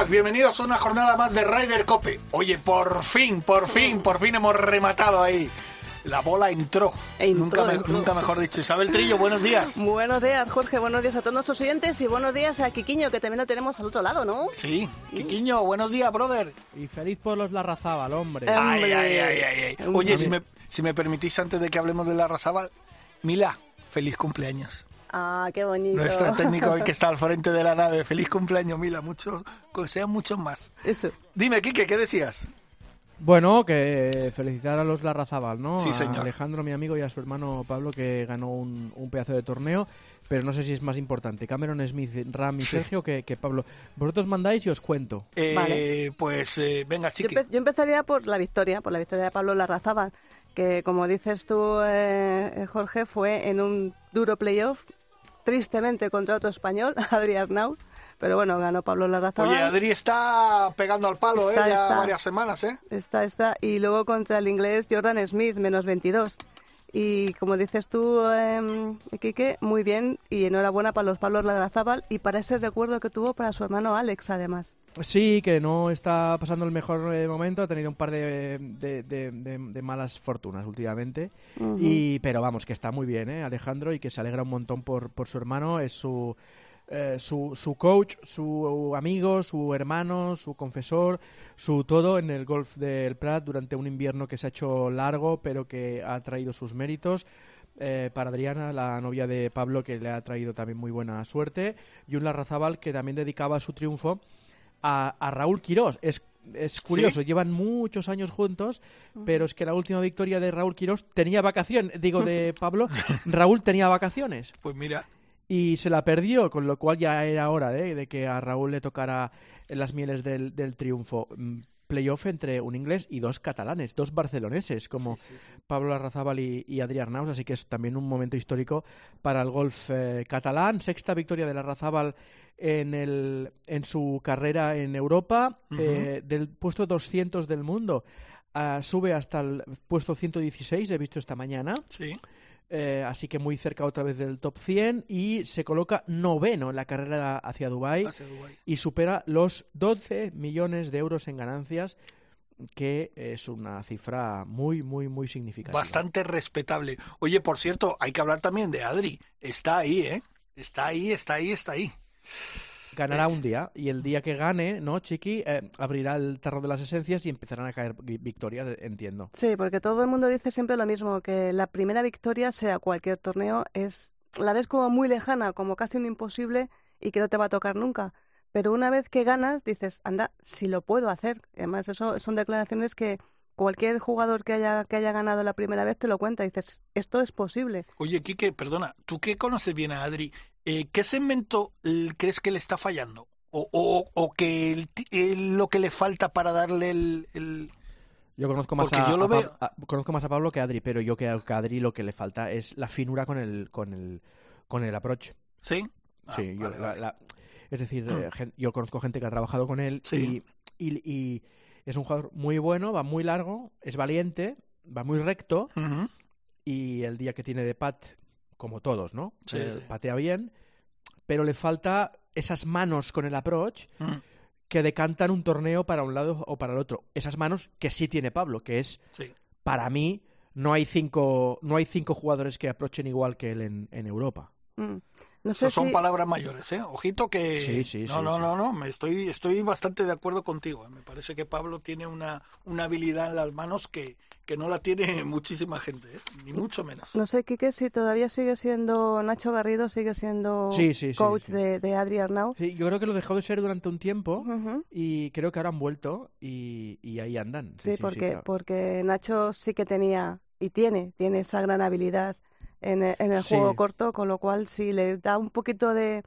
Días, bienvenidos a una jornada más de Ryder Cope. Oye, por fin, por fin, por fin hemos rematado ahí. La bola entró. Entró, nunca, me- entró. nunca mejor dicho. Isabel Trillo, buenos días. Buenos días, Jorge. Buenos días a todos nuestros oyentes y buenos días a Quiquiño, que también lo tenemos al otro lado, ¿no? Sí, Quiquiño, buenos días, brother. Y feliz por los Larrazábal, hombre. Eh, Ay, Hombre. ay, ay, ay, ay. Oye, si me, si me permitís, antes de que hablemos de la Razabal, Mila, feliz cumpleaños. Ah, qué bonito. Nuestra técnica hoy que está al frente de la nave. Feliz cumpleaños, Mila. Muchos, sean muchos más. Eso. Dime, Quique, ¿qué decías? Bueno, que felicitar a los Larrazábal, ¿no? Sí, A señor. Alejandro, mi amigo, y a su hermano Pablo, que ganó un, un pedazo de torneo. Pero no sé si es más importante Cameron Smith, Ram y Sí. Sergio que, que Pablo. Vosotros mandáis y os cuento. Eh, Vale. Pues eh, venga, Yo, chiqui. empe- yo empezaría por la victoria, por la victoria de Pablo Larrazábal, que como dices tú, eh, Jorge, fue en un duro playoff, tristemente contra otro español, Adri Arnau, pero bueno, ganó Pablo Larrazábal. Oye, Adri está pegando al palo, Está, ¿eh? Ya está. varias semanas, ¿eh? Está, está. Y luego contra el inglés Jordan Smith, menos 22. Y como dices tú, eh, Quique, muy bien y enhorabuena para los Pablos Ladrazábal y para ese recuerdo que tuvo para su hermano Alex, además. Sí, que no está pasando el mejor eh, momento, ha tenido un par de, de- de- de- de malas fortunas últimamente, y, pero vamos, que está muy bien, ¿eh? Alejandro, y que se alegra un montón por, por su hermano, es su, eh, su, su coach, su amigo, su hermano, su confesor, su todo en el golf del Prat durante un invierno que se ha hecho largo, pero que ha traído sus méritos. Eh, para Adriana, la novia de Pablo, que le ha traído también muy buena suerte, y un Larrazábal que también dedicaba su triunfo a, a Raúl Quirós. Es, es curioso, llevan muchos años juntos, pero es que la última victoria de Raúl Quirós tenía vacaciones, digo de Pablo, Raúl tenía vacaciones Pues mira, y se la perdió, con lo cual ya era hora ¿eh? de que a Raúl le tocara las mieles del, del triunfo. Playoff entre un inglés y dos catalanes, dos barceloneses, como Pablo Larrazábal y, y Adrián Arnaus, así que es también un momento histórico para el golf eh, catalán. Sexta victoria de Larrazábal en, el, en su carrera en Europa, eh, del puesto 200 del mundo. ah, sube hasta el puesto 116, he visto esta mañana. sí. Eh, así que muy cerca otra vez del top 100 y se coloca noveno en la carrera hacia Dubái Hacia Dubái. y supera los 12 millones de euros en ganancias, que es una cifra muy, muy, muy significativa. Bastante respetable. Oye, por cierto, hay que hablar también de Adri. Está ahí, ¿eh? Está ahí, está ahí, está ahí. Ganará un día y el día que gane, ¿no, Chiqui? Eh, abrirá el tarro de las esencias y empezarán a caer vi- victorias, entiendo. Sí, porque todo el mundo dice siempre lo mismo, que la primera victoria, sea cualquier torneo, es la ves como muy lejana, como casi un imposible y que no te va a tocar nunca. Pero una vez que ganas, dices, anda, si lo puedo hacer. Además, eso son declaraciones que cualquier jugador que haya, que haya ganado la primera vez te lo cuenta. Dices, esto es posible. Oye, Quique, perdona, tú que conoces bien a Adri, eh, ¿qué segmento crees que le está fallando? ¿O, o, o que el ti- el- lo que le falta para darle el... el- Yo conozco más, Porque a, yo lo a Pab- veo- a- conozco más a Pablo que a Adri, pero yo creo que a Adri lo que le falta es la finura con el, con el, con el approach. ¿Sí? Ah, Sí, yo, vale, la- vale. la- es decir, eh, yo conozco gente que ha trabajado con él Sí. y, y- y es un jugador muy bueno, va muy largo, es valiente, va muy recto y el día que tiene de pat, como todos, ¿no? Sí, Eh, sí. Patea bien, pero le falta esas manos con el approach que decantan un torneo para un lado o para el otro. Esas manos que sí tiene Pablo, que es, Sí. para mí, no hay cinco, no hay cinco jugadores que aprochen igual que él en, en Europa. Mm. No sé son si... palabras mayores, ¿eh? Ojito que... Sí, sí, no, sí, no, sí. no, no, me estoy, estoy bastante de acuerdo contigo. ¿eh? Me parece que Pablo tiene una, una habilidad en las manos que, que no la tiene muchísima gente, ¿eh? Ni mucho menos. No sé, Quique, si todavía sigue siendo Nacho Garrido, sigue siendo Sí, sí, sí, coach sí. De, de Adri Arnau. Sí, yo creo que lo dejó de ser durante un tiempo y creo que ahora han vuelto y, y ahí andan. Sí, porque, claro. porque Nacho sí que tenía y tiene, tiene esa gran habilidad en el, en el Sí. juego corto, con lo cual si le da un poquito de,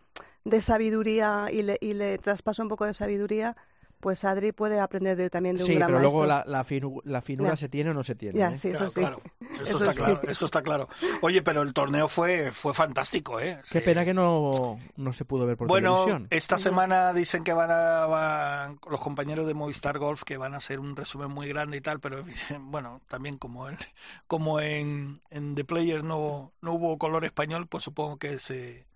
de sabiduría y le, y le traspasa un poco de sabiduría, pues Adri puede aprender de, también de un Sí, gran pero maestro. luego la, la, finu- la finura Ya. se tiene o no se tiene. Ya, ¿eh? sí, eso Claro, sí. claro. Eso, Eso está sí. claro, eso está claro. Oye, pero el torneo fue, fue fantástico, ¿eh? Qué Sí. pena que no, no se pudo ver por Bueno, televisión. esta semana dicen que van a van- los compañeros de Movistar Golf que van a hacer un resumen muy grande y tal, pero bueno, también como en, como en, en The Players no, no hubo color español, pues supongo que se,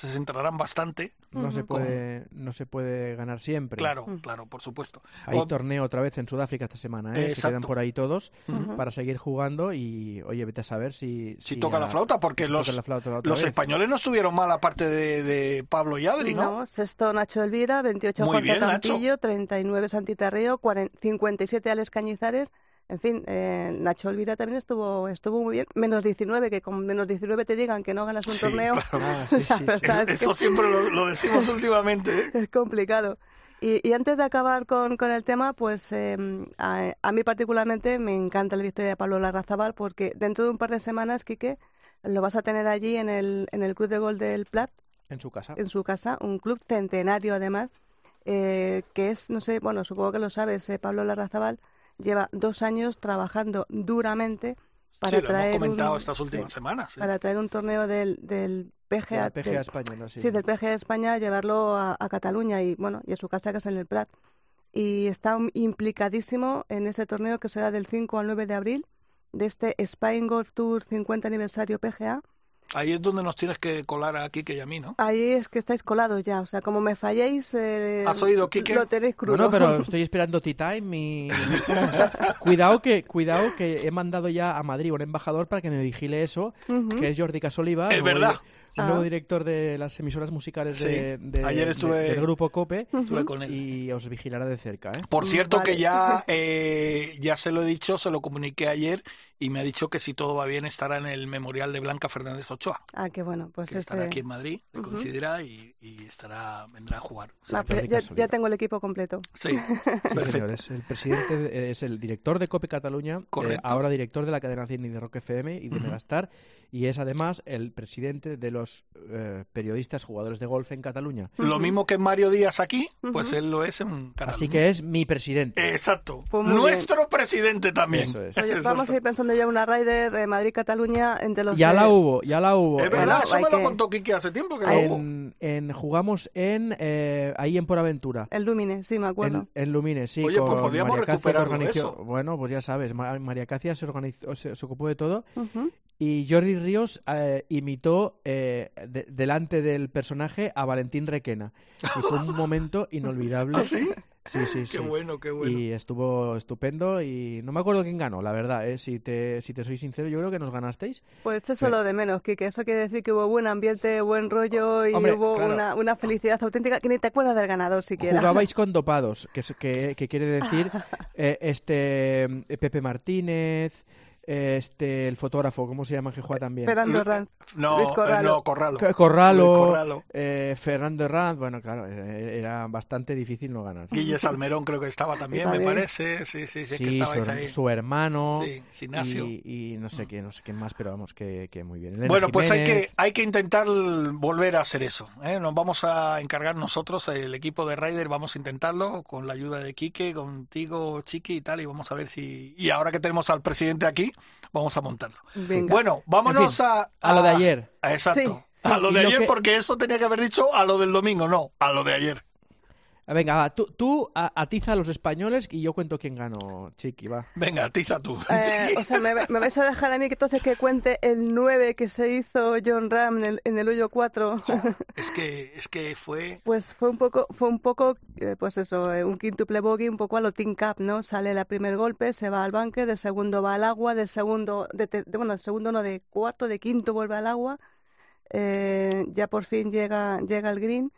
se centrarán bastante. No se puede, no se puede ganar siempre. Claro, claro, por supuesto. Hay O- torneo otra vez en Sudáfrica esta semana, ¿eh? Se quedan por ahí todos Ujú. para seguir jugando y, oye, vete a saber si... si toca la flauta, porque si los, la flauta los vez. españoles no estuvieron mal aparte de, de Pablo y Adri, ¿no? No, sexto Nacho Elvira, 28 Muy Juan bien, Nacho. Campillo, 39 Santi Terreo, 40 57 Alex Cañizares. En fin, eh, Nacho Elvira también estuvo estuvo muy bien. Menos 19, que con menos 19 te digan que no ganas un Sí, torneo. claro. Ah, sí, sí, La sí. verdad es que Eso siempre lo, lo decimos últimamente. ¿eh? es complicado. Y, y antes de acabar con, con el tema, pues eh, a, a mí particularmente me encanta la victoria de Pablo Larrazabal porque dentro de un par de semanas, Quique, lo vas a tener allí en el, en el Club de Gol del Plat, En su casa. en su casa, un club centenario además, eh, que es, no sé, bueno, supongo que lo sabes, eh, Pablo Larrazabal lleva dos años trabajando duramente para Sí, lo traer hemos comentado un, estas últimas sí, semanas. ¿eh? para traer un torneo del, del PGA, La PGA del- española, sí. sí, del PGA de España, llevarlo a, a Cataluña y bueno, y a su casa que es en el Prat. Y está implicadísimo en ese torneo que será del 5 al 9 de abril de este Spain Golf Tour 50 aniversario PGA. Ahí es donde nos tienes que colar a Kike y a mí, ¿no? Ahí es que estáis colados ya, o sea, como me falléis, eh, ¿Has oído, Quique? lo tenéis crudo. Bueno, pero estoy esperando Tea Time y... cuidado que cuidado que he mandado ya a Madrid un embajador para que me vigile eso, que es Jordi Casoliva, Es verdad. Un nuevo Ah. director de las emisoras musicales de, Sí. de- Ayer de- estuve- del grupo Cope Estuve con él. y os vigilará de cerca, ¿eh? Por cierto Vale. que ya, eh, ya se lo he dicho, se lo comuniqué ayer y me ha dicho que si todo va bien estará en el memorial de Blanca Fernández Ochoa, Ah, qué bueno, pues que estará ese- aquí en Madrid, le Ujú. coincidirá y, y estará vendrá a jugar. O sea Ah, ya, tengo el equipo completo. sí, señor, es el presidente, de- es el director de Cope Cataluña, eh, Correcto. ahora director de la cadena Cine y de Rock FM y de Ujú. Megastar, y es además el presidente de los eh, periodistas jugadores de golf en Cataluña. Lo mismo que Mario Díaz aquí, pues Ujú. él lo es en Cataluña. Así que es mi presidente. Exacto. Pues Nuestro presidente también. Eso es. Oye, vamos a ir pensando ya una Ryder eh, Madrid-Cataluña entre los... Ya la hubo, ya la hubo. Es En- verdad, Bueno, eso me lo que- contó Kike hace tiempo que lo hubo. en, en- jugamos en eh, ahí en Por Aventura. El Lumine, sí, me acuerdo. En, en Lumines, sí. Oye, pues podríamos organizó- eso. Bueno, pues ya sabes, Ma- María Cacia se, organizó, se, se ocupó de todo Ujú. Y Jordi Ríos eh, imitó eh, de- delante del personaje a Valentín Requena. Y fue un momento inolvidable. ¿Ah, sí? Sí, sí, sí. Qué bueno, qué bueno. Y estuvo estupendo y no me acuerdo quién ganó, la verdad, ¿eh? si, te, si te soy sincero, yo creo que nos ganasteis. Pues eso es lo de menos, Kike. Eso quiere decir que hubo buen ambiente, buen rollo y Hombre, hubo claro. una, una felicidad auténtica que ni te acuerdas del ganador siquiera. Jugabais con dopados, que, que, que quiere decir eh, este Pepe Martínez, este el fotógrafo, ¿cómo se llama que juega también? Fernando Ranz. No, Luis eh, Corralo. no, Corralo. Corralo, Luis Corralo. eh, Fernando Herranz, bueno, claro, eh, era bastante difícil no ganar. Guille Salmerón creo que estaba también, me parece. Sí, sí, sí, que Sí, su, estabais her- ahí. su hermano Sí, y, y no sé qué, no sé quién más, pero vamos, que, que muy bien. Elena Bueno, pues hay que, hay que intentar volver a hacer eso. ¿eh? Nos vamos a encargar nosotros, el equipo de Ryder, vamos a intentarlo con la ayuda de Quique, contigo, Chiqui y tal, y vamos a ver si... Y ahora que tenemos al presidente aquí, vamos a montarlo. Venga. Bueno, vámonos En fin, a, a lo de ayer. a- Exacto. Sí, sí. A lo Y de lo ayer, que- porque eso tenía que haber dicho a lo del domingo, no, a lo de ayer. Ah, Venga, va, tú, tú atiza a los españoles y yo cuento quién ganó, Chiqui, va. Venga, tiza tú. Eh, o sea, me, me vais a dejar a mí que entonces que cuente el 9 que se hizo John Ram en el, en el hoyo 4. es que, es que fue... Pues fue un poco, fue un poco, eh, pues eso, eh, un quíntuple bogey, un poco a lo Team Cup, ¿no? Sale el primer golpe, se va al bunker, de segundo va al agua, de segundo, de, te- de- bueno, de segundo no, de cuarto, de quinto vuelve al agua, eh, ya por fin llega, llega al green,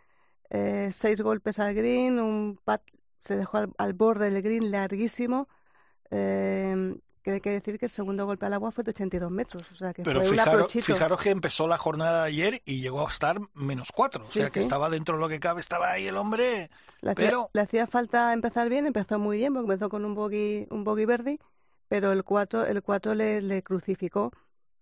eh, seis golpes al green, un pat se dejó al, al borde del green larguísimo, eh, que hay que decir que el segundo golpe al agua fue de 82 metros, o sea que Pero fue un fijaros, aprochito. fijaros que empezó la jornada de ayer y llegó a estar menos cuatro. Sí, o sea que estaba dentro de lo que cabe, estaba ahí el hombre. Le hacía, Pero- le hacía falta empezar bien, empezó muy bien, porque empezó con un bogey, un bogey verde, pero el 4 el cuatro le, le crucificó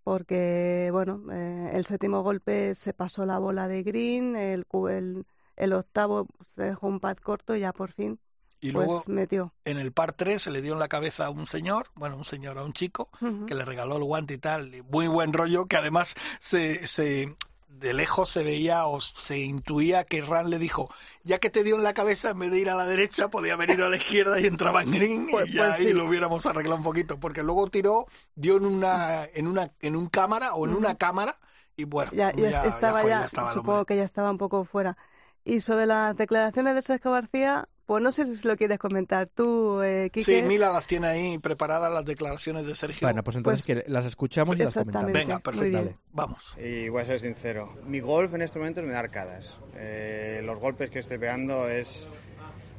porque, bueno, eh, el séptimo golpe se pasó la bola de green, el, el, el octavo se dejó un pad corto y ya por fin Y pues luego metió. en el par 3 se le dio en la cabeza a un señor, bueno, un señor, a un chico, que le regaló el guante y tal. y Muy buen rollo, que además se, se de lejos se veía o se intuía que Ran le dijo, ya que te dio en la cabeza, en vez de ir a la derecha, podía haber ido a la izquierda y entraba en green Pues- y ya pues ahí sí. lo hubiéramos arreglado un poquito, porque luego tiró, dio en una, en una, en un cámara o en una cámara y bueno, ya, ya ya- estaba ya, estaba supongo que ya estaba un poco fuera. Y sobre las declaraciones de Sergio García, pues no sé si lo quieres comentar tú, eh, Quique. Sí, Mila las tiene ahí preparadas las declaraciones de Sergio. Bueno, pues entonces que las escuchamos y las comentamos. Venga, perfecto. Vamos. Y voy a ser sincero, mi golf en este momento me da arcadas. Eh, los golpes que estoy pegando es...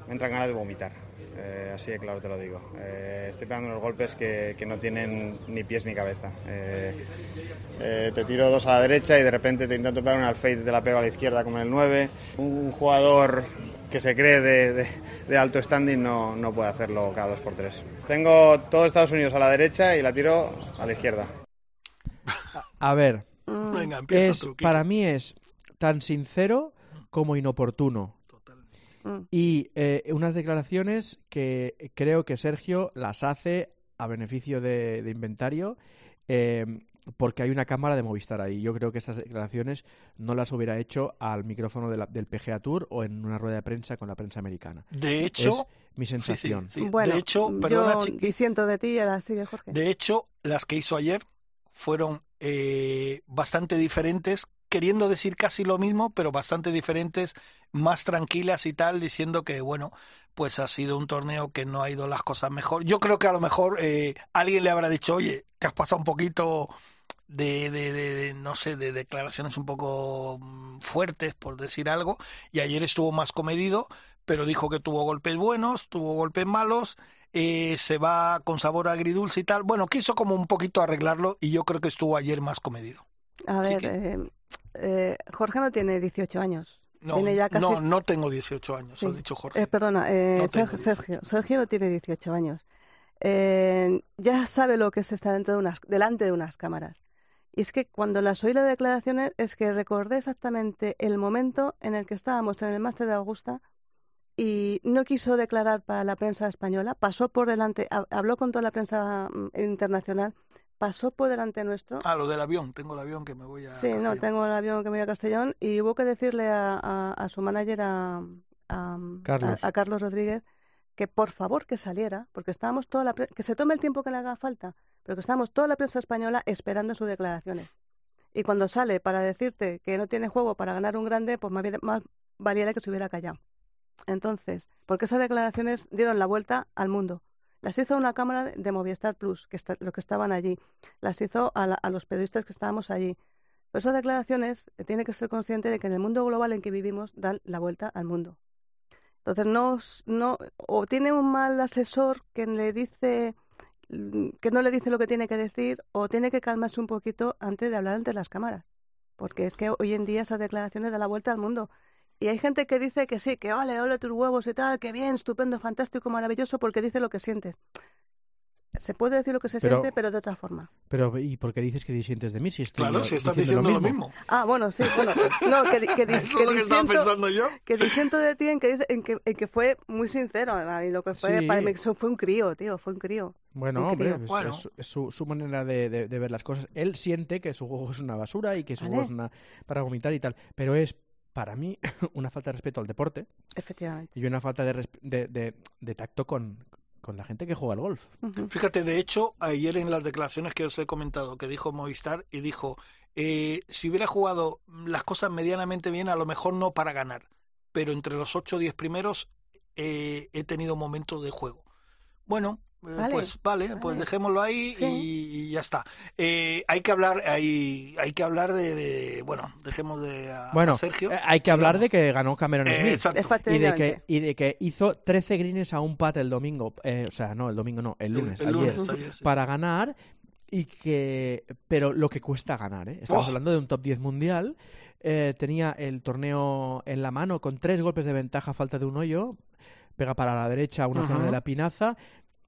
me entran ganas de vomitar. Eh, así de claro te lo digo. Eh, estoy pegando unos golpes que, que no tienen ni pies ni cabeza. Eh, eh, te tiro dos a la derecha y de repente te intento pegar un al fade y te la pego a la izquierda como en el 9. Un jugador que se cree de, de- de alto standing no, no puede hacerlo cada dos por tres. Tengo todo Estados Unidos a la derecha y la tiro a la izquierda. A ver, Mm, Venga, empieza es, tú. Para mí es tan sincero como inoportuno. Mm. Y eh, unas declaraciones que creo que Sergio las hace a beneficio de, de inventario eh, porque hay una cámara de Movistar ahí. Yo creo que esas declaraciones no las hubiera hecho al micrófono de la- del PGA Tour o en una rueda de prensa con la prensa americana. De hecho, es mi sí, sí, sensación. sí. Bueno, de hecho, perdona, yo disiento de ti y ahora sigue Jorge. de hecho, las que hizo ayer fueron eh, bastante diferentes, queriendo decir casi lo mismo, pero bastante diferentes, más tranquilas y tal, diciendo que, bueno, pues ha sido un torneo que no ha ido las cosas mejor. Yo creo que a lo mejor eh, alguien le habrá dicho, oye, que has pasado un poquito de, de, de- de, no sé, de declaraciones un poco mm, fuertes, por decir algo, y ayer estuvo más comedido, pero dijo que tuvo golpes buenos, tuvo golpes malos, eh, se va con sabor agridulce y tal. Bueno, quiso como un poquito arreglarlo y yo creo que estuvo ayer más comedido. A sí ver, que- eh, eh, Jorge no tiene 18 años. No, tiene ya casi... no, no tengo 18 años, Sí. has dicho Jorge. Eh, perdona, eh, No Ser- tengo 18. Sergio. Sergio no tiene 18 años. Eh, ya sabe lo que es estar dentro de unas, delante de unas cámaras. Y es que cuando las oí las declaraciones es que recordé exactamente el momento en el que estábamos en el máster de Augusta y no quiso declarar para la prensa española, pasó por delante, ha- habló con toda la prensa mm, internacional, pasó por delante nuestro. Ah, lo del avión, tengo el avión que me voy a... Sí, no, tengo el avión que me voy a Castellón y hubo que decirle a, a- a su manager, a, a- Carlos. a- a Carlos Rodríguez, que por favor que saliera, porque estábamos toda la pre- que se tome el tiempo que le haga falta, pero que estábamos toda la prensa española esperando sus declaraciones. Y cuando sale para decirte que no tiene juego para ganar un grande, pues más, bien- más valiera que se hubiera callado. Entonces, porque esas declaraciones dieron la vuelta al mundo. Las hizo una cámara de- Movistar Plus, que está, los que estaban allí. Las hizo a, la- a los periodistas que estábamos allí. Pero esas declaraciones eh, tiene que ser consciente de que en el mundo global en que vivimos dan la vuelta al mundo. Entonces, no, no, o tiene un mal asesor que le dice mm, que no le dice lo que tiene que decir, o tiene que calmarse un poquito antes de hablar ante las cámaras. Porque es que hoy en día esas declaraciones dan la vuelta al mundo. Y hay gente que dice que sí, que ole, ole tus huevos y tal, que bien, estupendo, fantástico, maravilloso, porque dice lo que sientes. Se puede decir lo que se Pero- siente, pero de otra forma. Pero, ¿y por qué dices que disientes de mí? Si estoy Claro, si estás diciendo diciendo lo mismo. Ah, bueno, sí, bueno, no, que, que, dis- que es lo que estaba disiento, pensando yo. que disiento de ti en que, dice- en que, en que fue muy sincero, y lo que fue, Sí. para mí fue un crío, tío, fue un crío. Bueno, Un hombre, crío. es, Bueno. es- es su, su manera de, de- de ver las cosas. Él siente que su juego es una basura y que su Vale. juego es una para vomitar y tal. Pero es, para mí, una falta de respeto al deporte Efectivamente. y una falta de, de, de- de tacto con, con la gente que juega al golf. Fíjate, de hecho, ayer en las declaraciones que os he comentado, que dijo Movistar, y dijo, eh, si hubiera jugado las cosas medianamente bien, a lo mejor no para ganar, pero entre los 8 o 10 primeros eh, he tenido momentos de juego. Bueno, Vale, pues vale, vale. pues dejémoslo ahí Sí. y, y ya está. Eh, hay que hablar, hay, hay que hablar de, de- bueno, dejemos de a, a Bueno, Sergio. eh, hay que hablar de que ganó Cameron Eh, Smith. exacto. Y de, que, y de que hizo 13 greens a un pat el domingo. Eh, o sea, no, el domingo no, el lunes, El ayer. lunes, ayer, sí. Para ganar y que... Pero lo que cuesta ganar, ¿eh? Estamos Oh. hablando de un top 10 mundial. Eh, tenía el torneo en la mano con tres golpes de ventaja a falta de un hoyo. Pega para la derecha a una zona de la pinaza.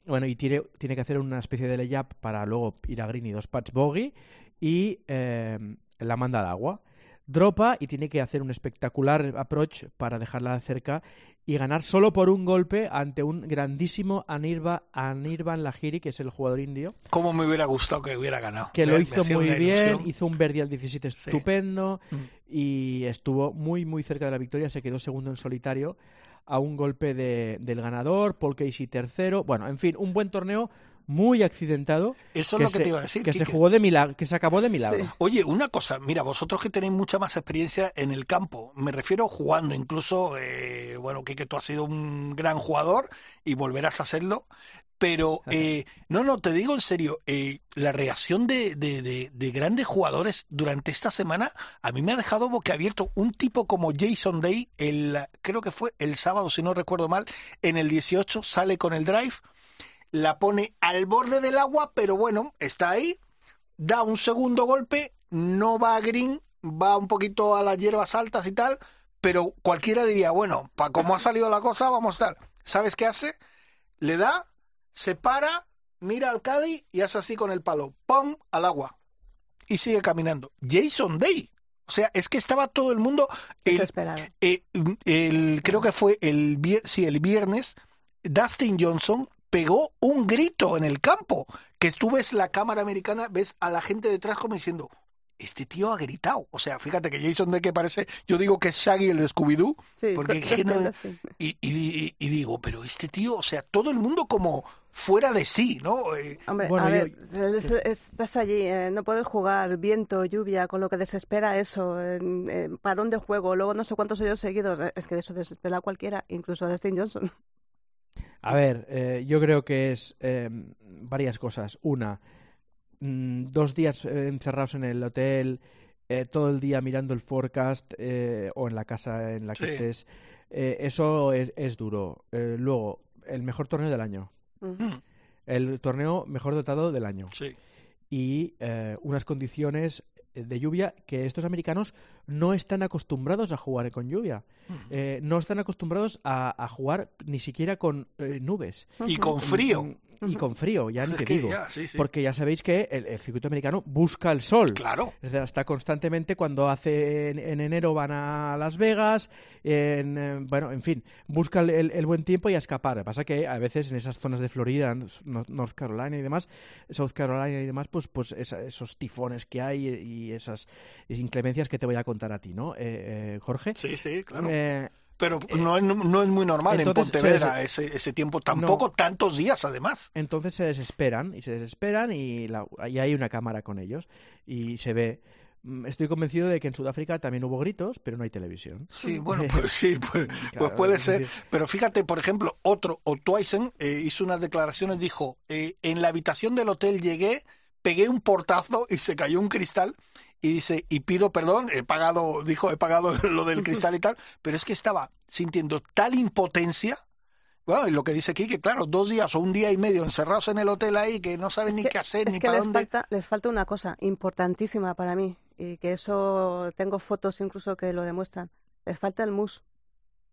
Bueno, y tiene, tiene que hacer una especie de layup para luego ir a green y dos pats bogey. Y eh, la manda al agua dropa y tiene que hacer un espectacular approach para dejarla cerca y ganar solo por un golpe ante un grandísimo Anirba, Anirban Lahiri, que es el jugador indio. Cómo me hubiera gustado que hubiera ganado. Que lo Me- hizo muy bien, ilusión. hizo un Verdi al 17 Sí. estupendo Mm. y estuvo muy, muy cerca de la victoria. Se quedó segundo en solitario a un golpe de- del ganador, Paul Casey tercero. Bueno, en fin, un buen torneo muy accidentado. Eso es lo que se, te iba a decir. Que se jugó de milagro, que se acabó de milagro. Sí. Oye, una cosa, mira, vosotros que tenéis mucha más experiencia en el campo, me refiero jugando, incluso, eh, bueno, que tú has sido un gran jugador y volverás a serlo, pero eh, no, no, te digo en serio, eh, la reacción de, de, de- de grandes jugadores durante esta semana a mí me ha dejado boquiabierto. Un tipo como Jason Day, el, creo que fue el sábado, si no recuerdo mal, en el 18 sale con el drive, la pone al borde del agua, pero bueno, está ahí, da un segundo golpe, no va a green, va un poquito a las hierbas altas y tal, pero cualquiera diría, bueno, para cómo ha salido la cosa, vamos a tal. ¿Sabes qué hace? Le da, se para, mira al Caddy y hace así con el palo, ¡pum! al agua. Y sigue caminando. Jason Day. O sea, es que estaba todo el mundo. el- Desesperado. eh, el, creo que fue el, sí, el viernes, Dustin Johnson pegó un grito en el campo, que tú ves la cámara americana, ves a la gente detrás como diciendo, este tío ha gritado. O sea, fíjate que Jason de que parece, yo digo que es Shaggy el de Scooby-Doo, Sí, porque no- y, y- y digo, pero este tío, o sea, todo el mundo como fuera de sí, ¿no? Eh, Hombre, Bueno, a yo- ver, es- es- estás allí, eh, no puedes jugar, viento, lluvia, con lo que desespera eso, parón de juego, luego no sé cuántos años seguidos, eh, es que de eso desespera a cualquiera, incluso a Dustin Johnson. A ver, eh, yo creo que es eh, varias cosas. Una, mm, dos días eh, encerrados en el hotel, eh, todo el día mirando el forecast eh, o en la casa en la que Sí. estés. eh, eso es, es duro. Eh, luego, el mejor torneo del año. Mm. El torneo mejor dotado del año. sí. y eh, unas condiciones de lluvia que estos americanos no están acostumbrados a jugar con lluvia. Eh, no están acostumbrados a, a jugar ni siquiera con eh, nubes. Y con frío. Y con frío, ya ni te digo. ya, sí, sí. Porque ya sabéis que el, el circuito americano busca el sol. Claro. Está constantemente cuando hace en, en enero van a Las Vegas, en, eh, bueno, en fin, busca el, buen tiempo y a escapar. Lo que pasa que a veces en esas zonas de Florida, North North Carolina y demás, South Carolina y demás, pues, pues esa- esos tifones que hay y esas inclemencias que te voy a contar a ti, ¿no, eh, eh, Jorge? Sí, sí, claro. Eh, Pero no, es- no es muy normal entonces, en Pontevedra ese, ese tiempo, tampoco tantos días además. Entonces se desesperan y se desesperan y, la- y hay una cámara con ellos y se ve. Mm, Estoy convencido de que en Sudáfrica también hubo gritos, pero no hay televisión. Sí, bueno, pues sí, pues, pues Claro, puede es ser. Pero fíjate, por ejemplo, otro, Otwaisen eh, hizo unas declaraciones, dijo, eh, en la habitación del hotel llegué, pegué un portazo y se cayó un cristal y dice, y pido perdón, he pagado, dijo, he pagado lo del cristal y tal, pero es que estaba sintiendo tal impotencia. Bueno, y lo que dice aquí, que claro, dos días o un día y medio encerrados en el hotel ahí, que no saben Es ni que- qué hacer, es ni que para les dónde. falta, les falta una cosa importantísima para mí, y que eso tengo fotos incluso que lo demuestran. Les falta el mus.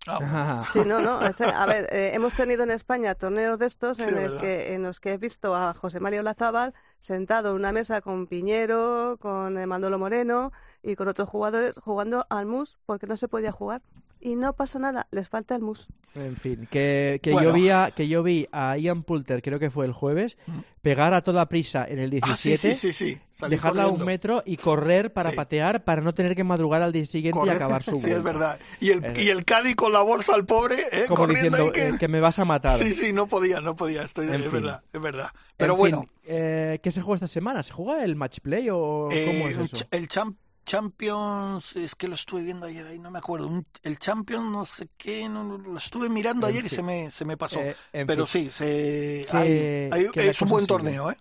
Ah, bueno. Sí, no, no. es- a ver, eh, hemos tenido en España torneos de estos Sí, en, es los que, en los que he visto a José Mario Lazábal sentado en una mesa con Piñero, con eh, Manolo Moreno y con otros jugadores jugando al mus porque no se podía jugar. Y no pasa nada, les falta el mus. En fin, que, que Bueno. yo vi a, que yo vi a Ian Poulter, creo que fue el jueves, pegar a toda prisa en el Ah, sí, 17, sí, sí, sí. Salir dejarla a un corriendo. metro y correr para Sí. patear para no tener que madrugar al día siguiente y Correcto. acabar su Sí, es vuelta. verdad. Y el, Eh, y el Cádiz con la bolsa al pobre, ¿eh? Como corriendo diciendo que... eh, que me vas a matar. Sí, sí, no podía, no podía. Estoy, En es fin. verdad, es verdad. En Pero fin, bueno, eh, ¿qué se juega esta semana? ¿Se juega el match play o eh, cómo es el eso? ch- el Cham- Champions, es que lo estuve viendo ayer ahí, no me acuerdo. Un- el Champions, no sé qué, no, lo estuve mirando En ayer y fin. se me, se me pasó. Eh, Pero fin, sí, se, Que- hay- hay- que es un buen sigue. torneo, ¿eh?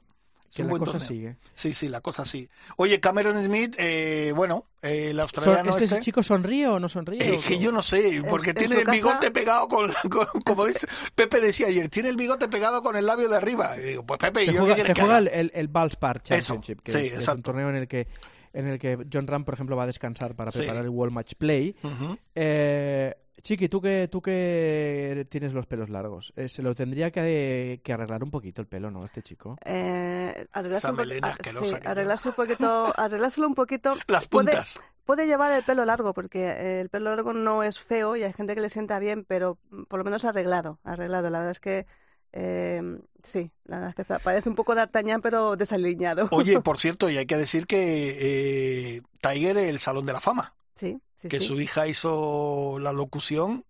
Es que un la buen cosa torneo. sigue. Sí, sí, la cosa sí. Oye, Cameron Smith, eh, bueno, eh, el australiano ¿Este este... chico sonríe o no sonríe? Eh, o- que yo no sé, porque en tiene el casa- bigote pegado con, con- como dice Pepe decía ayer, tiene el bigote pegado con el labio de arriba. Y digo, pues Pepe, se ¿yo juega, se juega el, el, el Valspar Eso, Championship, que sí, es, es un torneo en el que en el que John Ram, por ejemplo, va a descansar para Sí. preparar el World Match Play. Ujú. Eh, Chiqui, tú que, tú que tienes los pelos largos, eh, se lo tendría que, que arreglar un poquito el pelo, ¿no? Este chico. Eh, arreglarse un po- ah, sí, arreglarse un poquito, arreglárselo un poquito. Las puede- puntas. puede llevar el pelo largo, porque el pelo largo no es feo y hay gente que le sienta bien, pero por lo menos arreglado, arreglado. La verdad es que eh, sí, la verdad es que parece un poco D'Artagnan, pero desaliñado. Oye, por cierto, y hay que decir que eh, Tiger el Salón de la Fama. Sí, sí Que sí. su hija hizo la locución.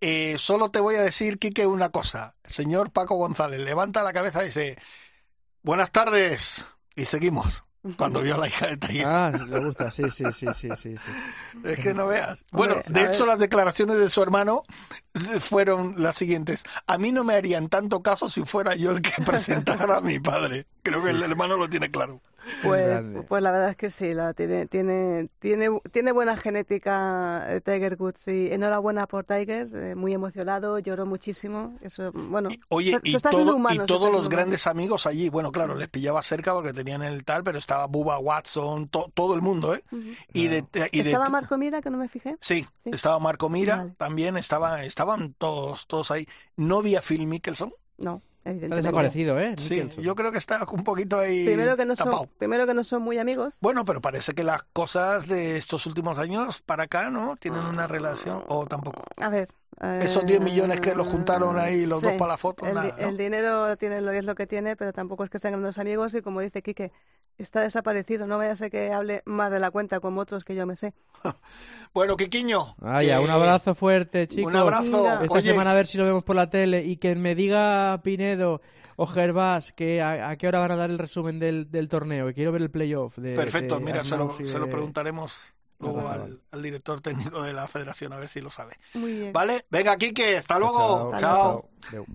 Eh, solo te voy a decir, Quique, una cosa. El señor Paco González levanta la cabeza y dice, buenas tardes. Y seguimos. Cuando vio a la hija de Tiger. Ah, le gusta, sí, sí, sí, sí, sí. sí. Es que no veas. Bueno, Hombre, de hecho ver. las declaraciones de su hermano fueron las siguientes. A mí no me harían tanto caso si fuera yo el que presentara a mi padre. Creo que el hermano lo tiene claro. Pues, pues la verdad es que sí, la tiene, tiene, tiene, tiene buena genética eh, Tiger Woods y enhorabuena por Tiger, eh, muy emocionado, lloró muchísimo. Eso, bueno, Y- Oye, se- se y, está todo- humano, y todos los humano. grandes amigos allí. Bueno, claro, les pillaba cerca porque tenían el tal, pero estaba Bubba Watson, to- todo el mundo, ¿eh? Y de, y de- Estaba Marco Mira, que no me fijé. Sí, Sí. estaba Marco Mira, Vale. también estaba, estaban todos, todos ahí. No vi a Phil Mickelson. No, Está desaparecido, ¿eh? Sí, Nicholson. yo creo que está un poquito ahí Primero que, no son, primero que no son muy amigos. Bueno, pero parece que las cosas de estos últimos años para acá, ¿no? Tienen una relación, o tampoco. A ver. Esos 10 millones que los juntaron ahí, los dos sí, para la foto, el, nada, ¿no? el dinero tiene lo, es lo que tiene, pero tampoco es que sean grandes amigos y como dice Quique, está desaparecido. No vaya a ser que hable más de la cuenta como otros que yo me sé. Bueno, Quiquiño. Vaya, que- un abrazo fuerte, chicos. Un abrazo. Esta Oye, semana a ver si lo vemos por la tele y que me diga Pinedo o Gervás que a, a qué hora van a dar el resumen del, del torneo, que quiero ver el playoff. De, perfecto, de mira, se lo, y se lo de- preguntaremos luego Vale, al, vale. al director técnico de la federación, a ver si lo sabe. Muy bien. Vale, venga, Quique, hasta luego. Chao, Chao. Deu.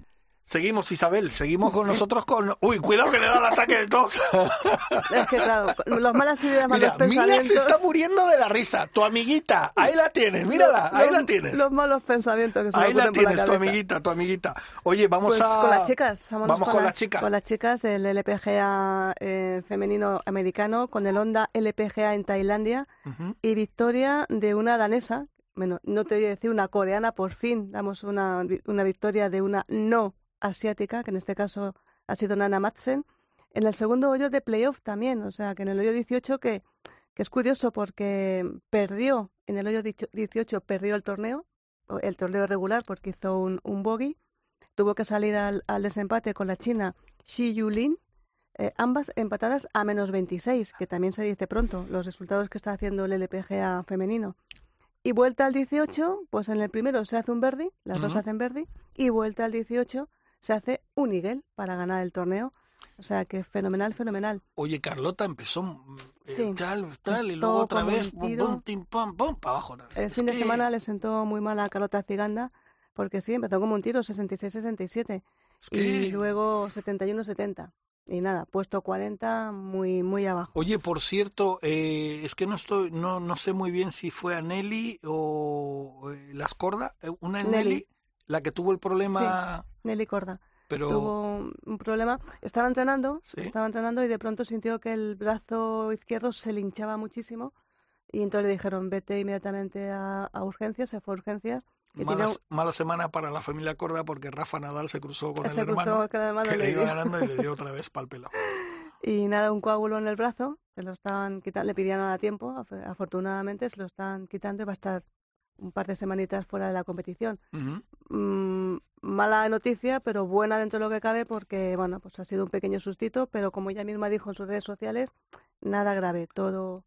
Seguimos, Isabel, seguimos con nosotros con... Uy, cuidado que le da el ataque de tos. Es que claro, las malas ideas, malos Mira, Mila se pensamientos. está muriendo de la risa. Tu amiguita, ahí la tienes, mírala, los- ahí la tienes. Los malos pensamientos que se me Ahí la ocurren por la tienes, tu amiguita, tu amiguita. Oye, vamos Pues a... con las chicas, Vamos con las chicas. Con las chicas del LPGA eh, femenino americano, con el Honda LPGA en Tailandia y victoria de una danesa, bueno, no te voy a decir una coreana, por fin damos una, una victoria de una no asiática, que en este caso ha sido Nana Madsen, en el segundo hoyo de playoff también, o sea, que en el hoyo 18 que, que es curioso porque perdió, en el hoyo 18 perdió el torneo, el torneo regular porque hizo un, un bogey, tuvo que salir al, al desempate con la china Xi Yulin, eh, ambas empatadas a menos 26, que también se dice pronto, los resultados que está haciendo el LPGA femenino. Y vuelta al 18, pues en el primero se hace un verdi, las dos hacen verdi, y vuelta al 18 se hace un eagle para ganar el torneo. O sea que fenomenal, fenomenal. Oye, Carlota empezó mm, eh, Sí. tal, tal, y luego otra vez, pum, pum, tim, pam, para abajo. El Es fin de semana le sentó muy mal a Carlota Ciganda, porque sí, empezó como un tiro, 66-67, es que- y luego 71-70. Y nada, puesto 40, muy, muy abajo. Oye, por cierto, eh, es que no estoy, no, no sé muy bien si fue a Nelly o eh, Las Corda, eh, una Nelly. Nelly. La que tuvo el problema, Nelly Corda. pero tuvo un problema. Estaba entrenando, Sí. estaba entrenando y de pronto sintió que el brazo izquierdo se le hinchaba muchísimo y entonces le dijeron vete inmediatamente a, a urgencias, se fue a urgencias mala, mala semana para la familia Corda porque Rafa Nadal se cruzó con se el cruzó hermano que el hermano que le dio. ganando y le dio otra vez pal pelo. y nada, un coágulo en el brazo, se lo estaban quitando, le pidieron a tiempo, af- afortunadamente se lo están quitando y va a estar un par de semanitas fuera de la competición. Mm, mala noticia, pero buena dentro de lo que cabe porque, bueno, pues ha sido un pequeño sustito, pero como ella misma dijo en sus redes sociales, nada grave, todo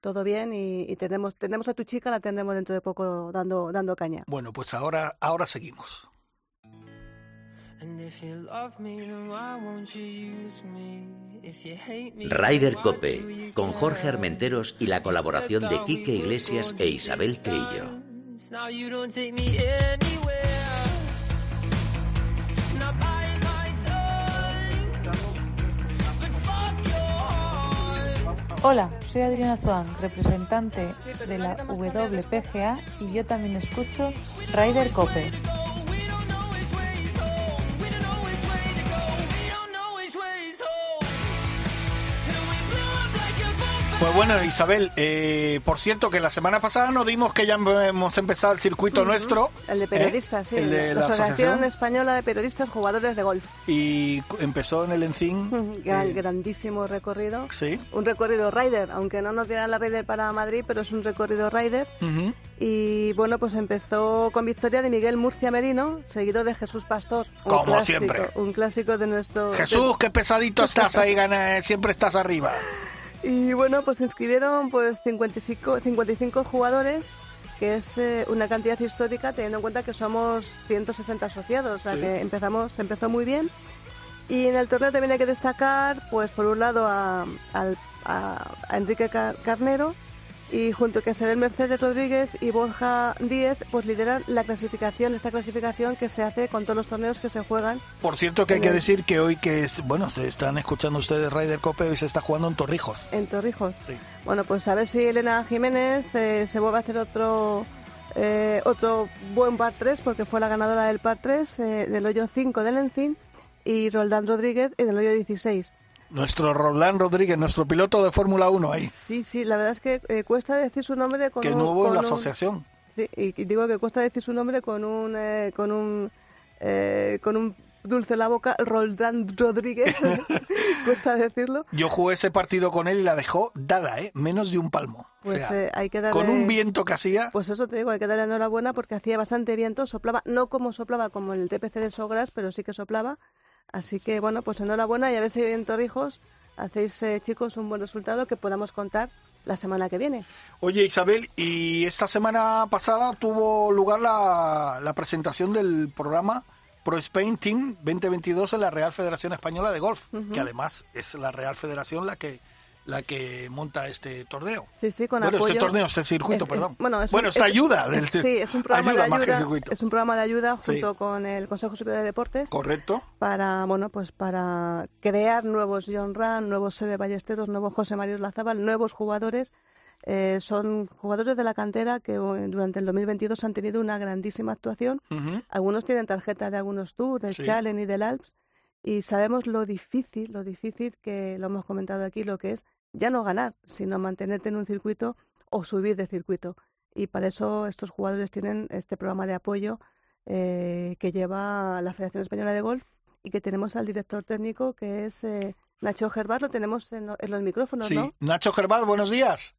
todo bien y, y tenemos tenemos a tu chica, la tendremos dentro de poco dando dando caña. Bueno, pues ahora, ahora seguimos. Ryder Cope, con Jorge Armenteros y la colaboración de Quique Iglesias e Isabel Trillo. Hola, soy Adriana Zoan, representante de la WPGA y yo también escucho Ryder Cope. Pues bueno, Isabel, eh, por cierto que la semana pasada nos dimos que ya hemos empezado el circuito nuestro. El de ¿eh? periodistas, sí. El de la, la Asociación asociación. Española de Periodistas Jugadores de Golf. Y empezó en el Encín. Gran- eh, grandísimo recorrido. sí. Un recorrido rider, aunque no nos dieran la rider para Madrid, pero es un recorrido rider. Y bueno, pues empezó con victoria de Miguel Murcia Merino, seguido de Jesús Pastor. Un Como clásico, siempre. Un clásico de nuestro... de- Jesús, qué pesadito estás ahí, gana, siempre estás arriba. Y bueno, pues se inscribieron pues 55, 55 jugadores, que es eh, una cantidad histórica teniendo en cuenta que somos 160 asociados, o sea Sí. que empezamos, se empezó muy bien. Y en el torneo también hay que destacar, pues por un lado a, a- a Enrique Car- Carnero y junto que se ven Mercedes Rodríguez y Borja Díez, pues lideran la clasificación, esta clasificación que se hace con todos los torneos que se juegan Por cierto que hay En que el- decir que hoy que es, bueno, se están escuchando ustedes Ryder Cope y se está jugando en Torrijos. en Torrijos. Sí. Bueno, pues a ver si Elena Jiménez eh, se vuelve a hacer otro eh, otro buen par 3, porque fue la ganadora del par 3 eh, del hoyo 5 del Encín, y Roldán Rodríguez eh, del hoyo 16. Nuestro Roland Rodríguez, nuestro piloto de Fórmula 1 ahí, Sí, sí, la verdad es que eh, cuesta decir su nombre con que un... en la con un- asociación. Sí, y y digo que cuesta decir su nombre con un eh, con un eh, con un dulce en la boca, Roldán Rodríguez, cuesta decirlo. Yo jugué ese partido con él y la dejó dada, ¿eh? Menos de un palmo. O Pues sea, eh, hay que darle... con un viento que hacía, Pues eso te digo, hay que darle enhorabuena porque hacía bastante viento, soplaba, no como soplaba como en el TPC de Sogras, pero sí que soplaba. Así que bueno, pues enhorabuena y a ver si en Torrijos hacéis, eh, chicos, un buen resultado que podamos contar la semana que viene. Oye, Isabel, y esta semana pasada tuvo lugar la, la presentación del programa Pro Spain Team 2022 en la Real Federación Española de Golf, que además es la Real Federación la que la que monta este torneo. Sí, sí, con bueno, apoyo. este torneo, este circuito, Es- es- perdón. bueno, es un- esta es- ayuda. es- sí, es un programa ayuda de ayuda. Es un programa de ayuda Sí. junto con el Consejo Superior de Deportes Correcto. para, bueno, pues para crear nuevos John Ran, nuevos Sebe Ballesteros, nuevos José Mario Lazábal, nuevos jugadores. Eh, son jugadores de la cantera que eh, durante el 2022 han tenido una grandísima actuación. Algunos tienen tarjeta de algunos tours, del Sí. Challenge y del Alps, y sabemos lo difícil, lo difícil que lo hemos comentado aquí, lo que es ya no ganar, sino mantenerte en un circuito o subir de circuito. Y para eso estos jugadores tienen este programa de apoyo eh, que lleva la Federación Española de Golf y que tenemos al director técnico que es eh, Nacho Gervar, lo tenemos en, lo- en los micrófonos, Sí. ¿no? Nacho Gervás, buenos días.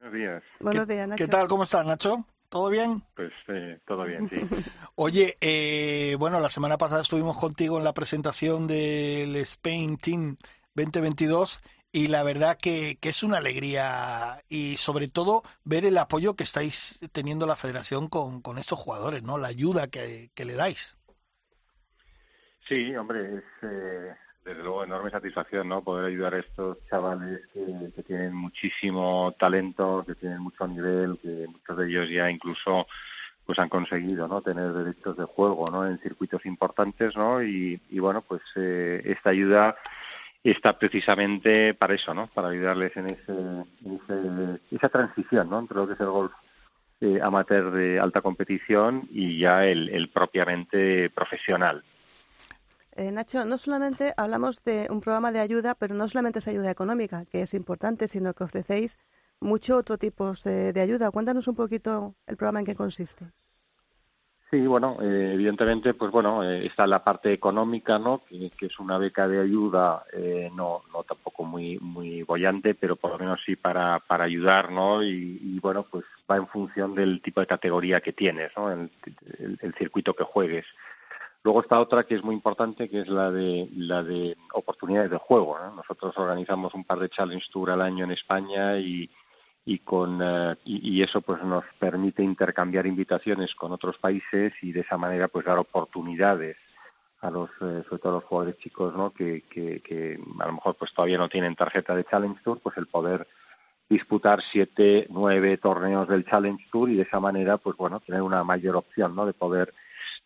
Buenos días. Buenos ¿Qué, días, Nacho. ¿Qué tal? ¿Cómo estás, Nacho? ¿Todo bien? Pues eh, todo bien, sí. Oye, eh, bueno, la semana pasada estuvimos contigo en la presentación del Spain Team 2022 y la verdad que, que es una alegría y sobre todo ver el apoyo que estáis teniendo la federación con, con estos jugadores, ¿no? La ayuda que, que le dais. Sí, hombre, es eh, desde luego enorme satisfacción, ¿no? Poder ayudar a estos chavales que, tienen muchísimo talento, que tienen mucho nivel, que muchos de ellos ya incluso pues han conseguido, ¿no? Tener derechos de juego, ¿no? En circuitos importantes, ¿no? Y, y bueno, pues eh, esta ayuda está precisamente para eso, ¿no? Para ayudarles en, ese, en ese- esa transición, ¿no? Entre lo que es el golf eh, amateur de alta competición y ya el, propiamente profesional. Eh, Nacho, no solamente hablamos de un programa de ayuda, pero no solamente es ayuda económica, que es importante, sino que ofrecéis mucho otro tipo de ayuda. Cuéntanos un poquito el programa en qué consiste. Sí, bueno, eh, evidentemente, pues bueno, eh, está la parte económica, ¿no? Que, es una beca de ayuda, eh, no, no tampoco muy, muy bollante, pero por lo menos sí para, para ayudar, ¿no? Y, y, bueno, pues va en función del tipo de categoría que tienes, ¿no? El, el- el circuito que juegues. Luego está otra que es muy importante, que es la de la de oportunidades de juego. ¿no? Nosotros organizamos un par de Challenge Tour al año en España y, y con eh, y, eso pues nos permite intercambiar invitaciones con otros países y de esa manera pues dar oportunidades a los eh, sobre todo a los jugadores chicos no que, que, que a lo mejor pues todavía no tienen tarjeta de Challenge Tour pues el poder disputar siete nueve torneos del Challenge Tour y de esa manera pues bueno tener una mayor opción no de poder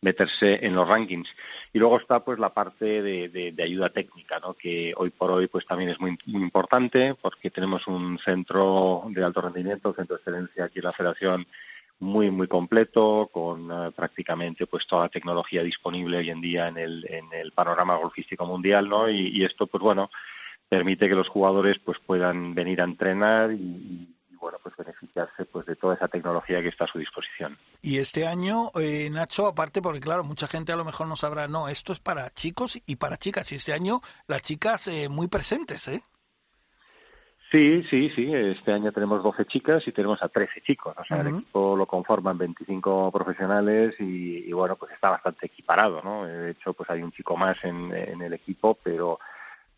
meterse en los rankings. Y luego está pues la parte de, de, ayuda técnica no que hoy por hoy pues también es muy, muy importante porque tenemos un centro de alto rendimiento centro de excelencia aquí en la Federación muy muy completo con uh, prácticamente pues toda la tecnología disponible hoy en día en el en el panorama golfístico mundial no y, y esto pues bueno permite que los jugadores pues puedan venir a entrenar y, bueno pues beneficiarse pues de toda esa tecnología que está a su disposición y este año eh, Nacho aparte porque claro mucha gente a lo mejor no sabrá no esto es para chicos y para chicas y este año las chicas eh, muy presentes eh Sí, sí, sí. Este año tenemos 12 chicas y tenemos a 13 chicos. O sea, el equipo lo conforman 25 profesionales y, bueno, pues está bastante equiparado, ¿no? De hecho, pues hay un chico más en, en el equipo, pero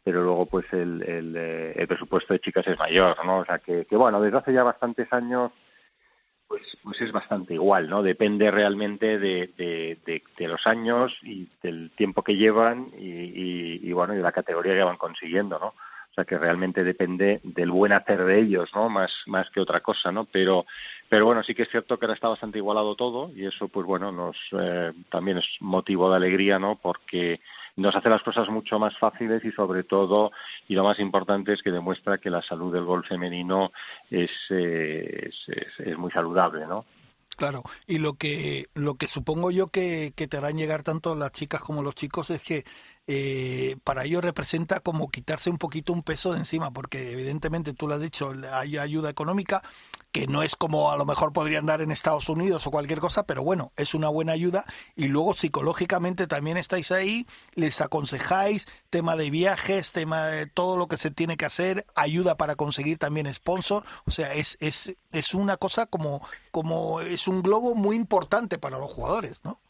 pero luego pues el, el, eh, el, presupuesto de chicas es mayor, ¿no? O sea que, bueno, desde hace ya bastantes años pues, pues es bastante igual, ¿no? Depende realmente de, de, de, los años y del tiempo que llevan y, y, y, bueno, y la categoría que van consiguiendo, ¿no? O sea que realmente depende del buen hacer de ellos, ¿no? Más, más que otra cosa, ¿no? Pero, pero bueno, sí que es cierto que ahora está bastante igualado todo y eso, pues bueno, nos eh, también es motivo de alegría, ¿no? Porque nos hace las cosas mucho más fáciles y sobre todo, y lo más importante es que demuestra que la salud del gol femenino eh, es, es, es muy saludable, ¿no? Claro, y lo que lo que supongo yo que, que, te harán llegar tanto las chicas como los chicos es que eh, para ellos representa como quitarse un poquito un peso de encima, porque evidentemente tú lo has dicho, hay ayuda económica que no es como a lo mejor podrían dar en Estados Unidos o cualquier cosa, pero bueno, es una buena ayuda y luego psicológicamente también estáis ahí, les aconsejáis tema de viajes, tema de todo lo que se tiene que hacer, ayuda para conseguir también sponsor, o sea, es es es una cosa como como es un globo muy importante para los jugadores, ¿no?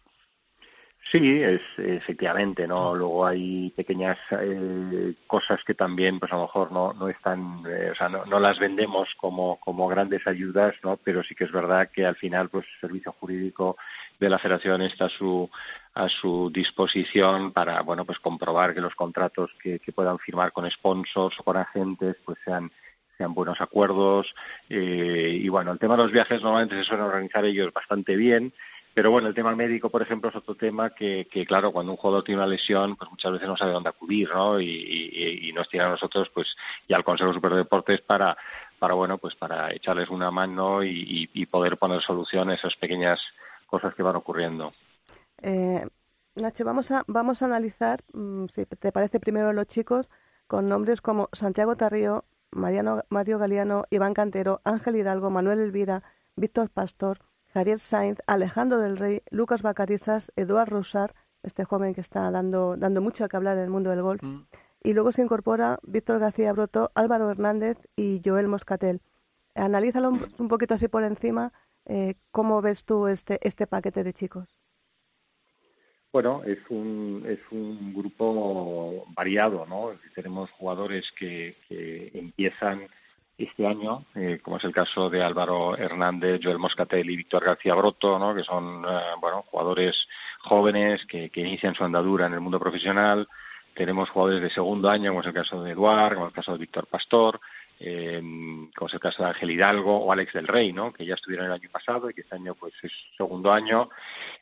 Sí, es efectivamente, ¿no? Luego hay pequeñas eh, cosas que también, pues a lo mejor no, no están, eh, o sea, no, no, las vendemos como, como grandes ayudas, ¿no? Pero sí que es verdad que al final, pues el servicio jurídico de la Federación está a su, a su disposición para, bueno, pues comprobar que los contratos que, que puedan firmar con sponsors o con agentes, pues sean sean buenos acuerdos eh, y bueno el tema de los viajes normalmente se suelen organizar ellos bastante bien pero bueno, el tema médico, por ejemplo, es otro tema que, que, claro, cuando un jugador tiene una lesión, pues muchas veces no sabe dónde acudir, ¿no? Y, nos tiene a nosotros, pues, y al Consejo Superior de Deportes para, para bueno, pues para echarles una mano y, y poder poner solución a esas pequeñas cosas que van ocurriendo. Eh, Nacho, vamos a, vamos a analizar, mmm, si te parece primero los chicos, con nombres como Santiago Tarrío, Mariano, Mario Galeano, Iván Cantero, Ángel Hidalgo, Manuel Elvira, Víctor Pastor, Javier Sainz, Alejandro del Rey, Lucas Bacarisas, Eduard Rosar, este joven que está dando, dando mucho que hablar en el mundo del golf. Mm. Y luego se incorpora Víctor García Broto, Álvaro Hernández y Joel Moscatel. Analízalo un, un poquito así por encima. Eh, ¿Cómo ves tú este, este paquete de chicos? Bueno, es un, es un grupo variado, ¿no? Tenemos jugadores que, que empiezan este año, eh, como es el caso de Álvaro Hernández, Joel Moscatel y Víctor García Broto, ¿no? que son eh, bueno jugadores jóvenes que, que, inician su andadura en el mundo profesional. Tenemos jugadores de segundo año, como es el caso de Eduard, como es el caso de Víctor Pastor, eh, como es el caso de Ángel Hidalgo o Alex del Rey, ¿no? que ya estuvieron el año pasado y que este año pues es segundo año.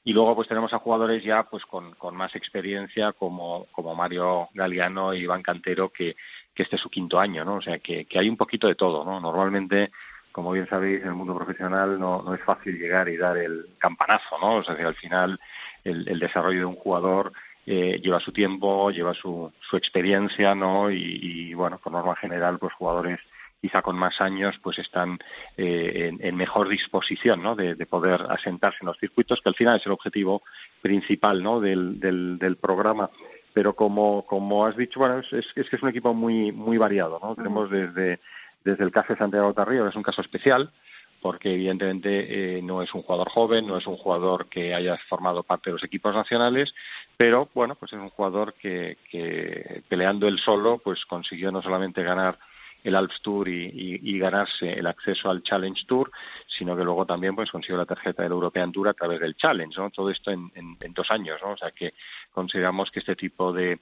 Y luego pues tenemos a jugadores ya pues con, con más experiencia como, como Mario Galeano y Iván Cantero que, que este es su quinto año, ¿no? O sea que, que hay un poquito de todo, ¿no? Normalmente como bien sabéis, en el mundo profesional no, no es fácil llegar y dar el campanazo, ¿no? O sea, que al final el, el desarrollo de un jugador eh, lleva su tiempo, lleva su, su experiencia, ¿no? Y, y, bueno, por norma general, pues jugadores quizá con más años, pues están eh, en, en, mejor disposición, ¿no? De, de, poder asentarse en los circuitos, que al final es el objetivo principal, ¿no? Del, del, del programa. Pero como, como has dicho, bueno, es, es, que es un equipo muy, muy variado, ¿no? Uh -huh. Tenemos desde, desde el caso de Santiago Tarrío, que es un caso especial, porque evidentemente eh, no es un jugador joven, no es un jugador que haya formado parte de los equipos nacionales, pero bueno, pues es un jugador que, que peleando él solo, pues consiguió no solamente ganar el Alps Tour y, y, ganarse el acceso al Challenge Tour, sino que luego también pues consiguió la tarjeta del European Tour a través del Challenge, ¿no? Todo esto en, dos años, ¿no? O sea que consideramos que este tipo de,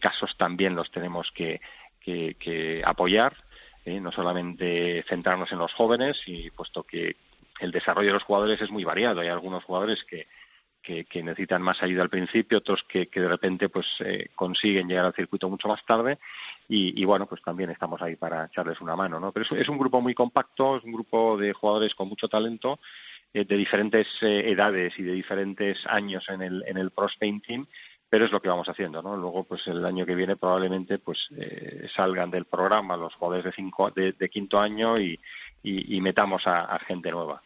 casos también los tenemos que apoyar ¿eh? no solamente centrarnos en los jóvenes, y puesto que el desarrollo de los jugadores es muy variado. Hay algunos jugadores que, que, que necesitan más ayuda al principio, otros que, que de repente pues eh, consiguen llegar al circuito mucho más tarde y, y, bueno, pues también estamos ahí para echarles una mano, ¿no? Pero es, un grupo muy compacto, es un grupo de jugadores con mucho talento, eh, de diferentes eh, edades y de diferentes años en el, en el Pro Spain Team, pero es lo que vamos haciendo, ¿no? Luego, pues el año que viene probablemente pues eh, salgan del programa los jugadores de, cinco, de, quinto año y, y, metamos a, gente nueva.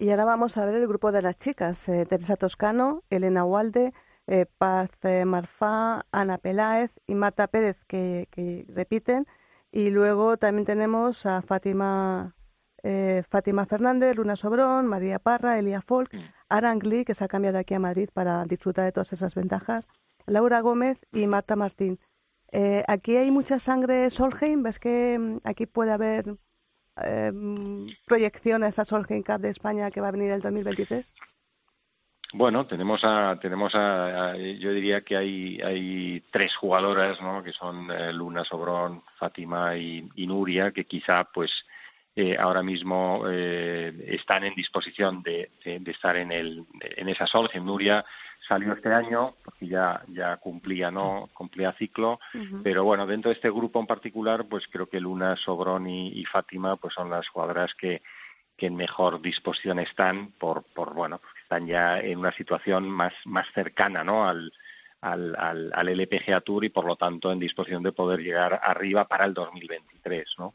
Y ahora vamos a ver el grupo de las chicas, eh, Teresa Toscano, Elena Walde, eh, Paz Marfá, Ana Peláez y Marta Pérez que, que repiten. Y luego también tenemos a Fátima eh, Fátima Fernández, Luna Sobrón, María Parra, Elia Folk, mm. Arangli, que se ha cambiado aquí a Madrid para disfrutar de todas esas ventajas, Laura Gómez y Marta Martín. Eh, aquí hay mucha sangre Solheim, ¿ves que mm, aquí puede haber eh, proyecciones a Solheim Cup de España que va a venir el 2023? Bueno, tenemos a, tenemos a, yo diría que hay, hay tres jugadoras, ¿no? Que son eh, Luna Sobrón, Fátima y, Nuria, que quizá, pues, eh, ahora mismo eh, están en disposición de, estar en, el, en esa en Nuria salió este año porque ya, ya cumplía, ¿no? cumplía ciclo, pero bueno, dentro de este grupo en particular, pues creo que Luna, Sobrón y, Fátima pues son las jugadoras que, que en mejor disposición están por, por bueno, pues están ya en una situación más, más cercana ¿no? al, al, al, al LPGA Tour y por lo tanto en disposición de poder llegar arriba para el 2023, ¿no?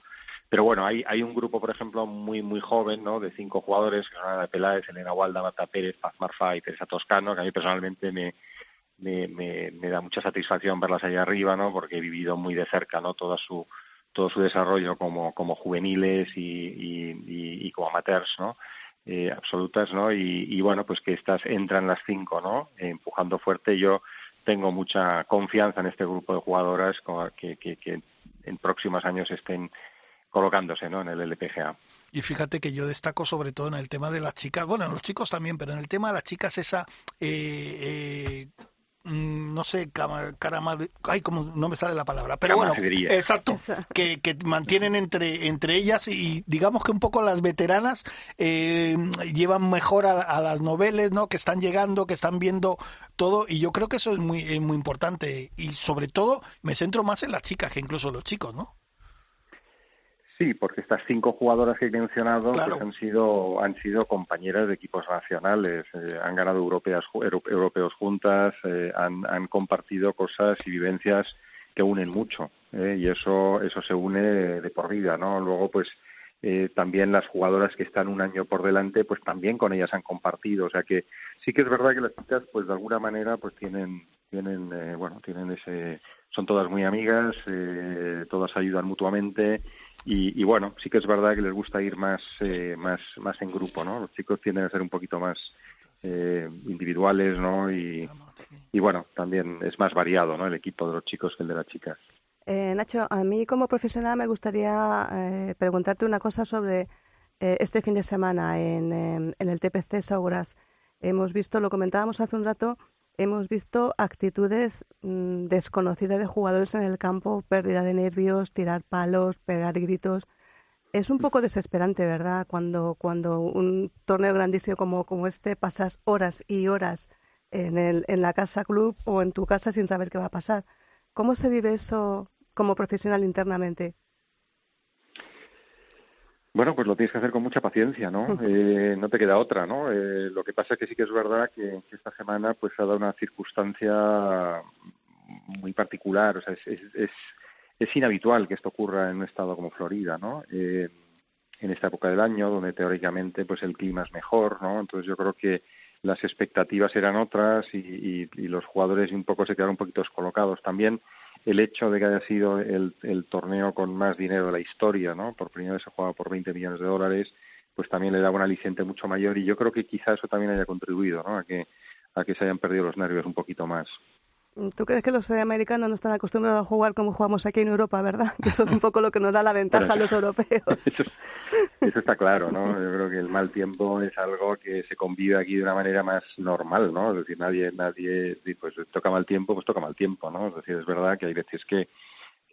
Pero bueno, hay, hay un grupo, por ejemplo, muy muy joven, ¿no? De cinco jugadores, que son Ana Peláez, Elena Walda, Marta Pérez, Paz Marfa y Teresa Toscano, que a mí personalmente me, me, me, da mucha satisfacción verlas allá arriba, ¿no? Porque he vivido muy de cerca, ¿no? Toda su, todo su desarrollo como, como juveniles y, y, y, como amateurs, ¿no? Eh, absolutas, ¿no? Y, y, bueno, pues que estas entran las cinco, ¿no? empujando fuerte. Yo tengo mucha confianza en este grupo de jugadoras que, que, que en próximos años estén colocándose ¿no? en el LPGA. Y fíjate que yo destaco sobre todo en el tema de las chicas, bueno, en los chicos también, pero en el tema de las chicas esa, eh, eh, mm, no sé, cara más, ay, como no me sale la palabra, pero bueno, exacto, que, que, mantienen entre, entre ellas y digamos que un poco las veteranas eh, llevan mejor a, las noveles, ¿no? Que están llegando, que están viendo todo y yo creo que eso es muy, muy importante y sobre todo me centro más en las chicas que incluso los chicos, ¿no? Sí, porque estas cinco jugadoras que he mencionado pues, han sido han sido compañeras de equipos nacionales, eh, han ganado europeas, europeos juntas, eh, han, han, compartido cosas y vivencias que unen mucho eh, y eso eso se une de por vida, ¿no? Luego pues también las jugadoras que están un año por delante, pues también con ellas han compartido, o sea que sí que es verdad que las chicas pues de alguna manera pues tienen tienen bueno tienen ese son todas muy amigas, eh, todas ayudan mutuamente y, bueno, sí que es verdad que les gusta ir más, eh, más, más en grupo, ¿no? Los chicos tienden a ser un poquito más eh, individuales, ¿no? Y, y bueno, también es más variado, ¿no? El equipo de los chicos que el de las chicas. Nacho, a mí como profesional me gustaría preguntarte una cosa sobre este fin de semana en, en el TPC Sauras. Hemos visto, lo comentábamos hace un rato, hemos visto actitudes mm, desconocidas de jugadores en el campo, pérdida de nervios, tirar palos, pegar gritos. Es un poco desesperante, ¿verdad? Cuando, cuando un torneo grandísimo como, como este pasas horas y horas en, el, en la casa club o en tu casa sin saber qué va a pasar. ¿Cómo se vive eso como profesional internamente? Bueno, pues lo tienes que hacer con mucha paciencia, ¿no? Eh, no te queda otra, ¿no? Eh, lo que pasa es que sí que es verdad que, esta semana pues ha dado una circunstancia muy particular, o sea, es, es, es, inhabitual que esto ocurra en un estado como Florida, ¿no? Eh, en esta época del año, donde teóricamente pues el clima es mejor, ¿no? Entonces yo creo que las expectativas eran otras y, y, y los jugadores un poco se quedaron un poquito descolocados. También el hecho de que haya sido el, torneo con más dinero de la historia, ¿no? Por primera vez se jugaba por 20 millones de dólares, pues también le daba un aliciente mucho mayor y yo creo que quizá eso también haya contribuido, ¿no? A que a que se hayan perdido los nervios un poquito más. ¿Tú crees que los americanos no están acostumbrados a jugar como jugamos aquí en Europa, verdad? Que eso es un poco lo que nos da la ventaja a los europeos. Eso, está claro, ¿no? Yo creo que el mal tiempo es algo que se convive aquí de una manera más normal, ¿no? Es decir, nadie, nadie, pues toca mal tiempo, pues toca mal tiempo, ¿no? Es decir, es verdad que hay veces que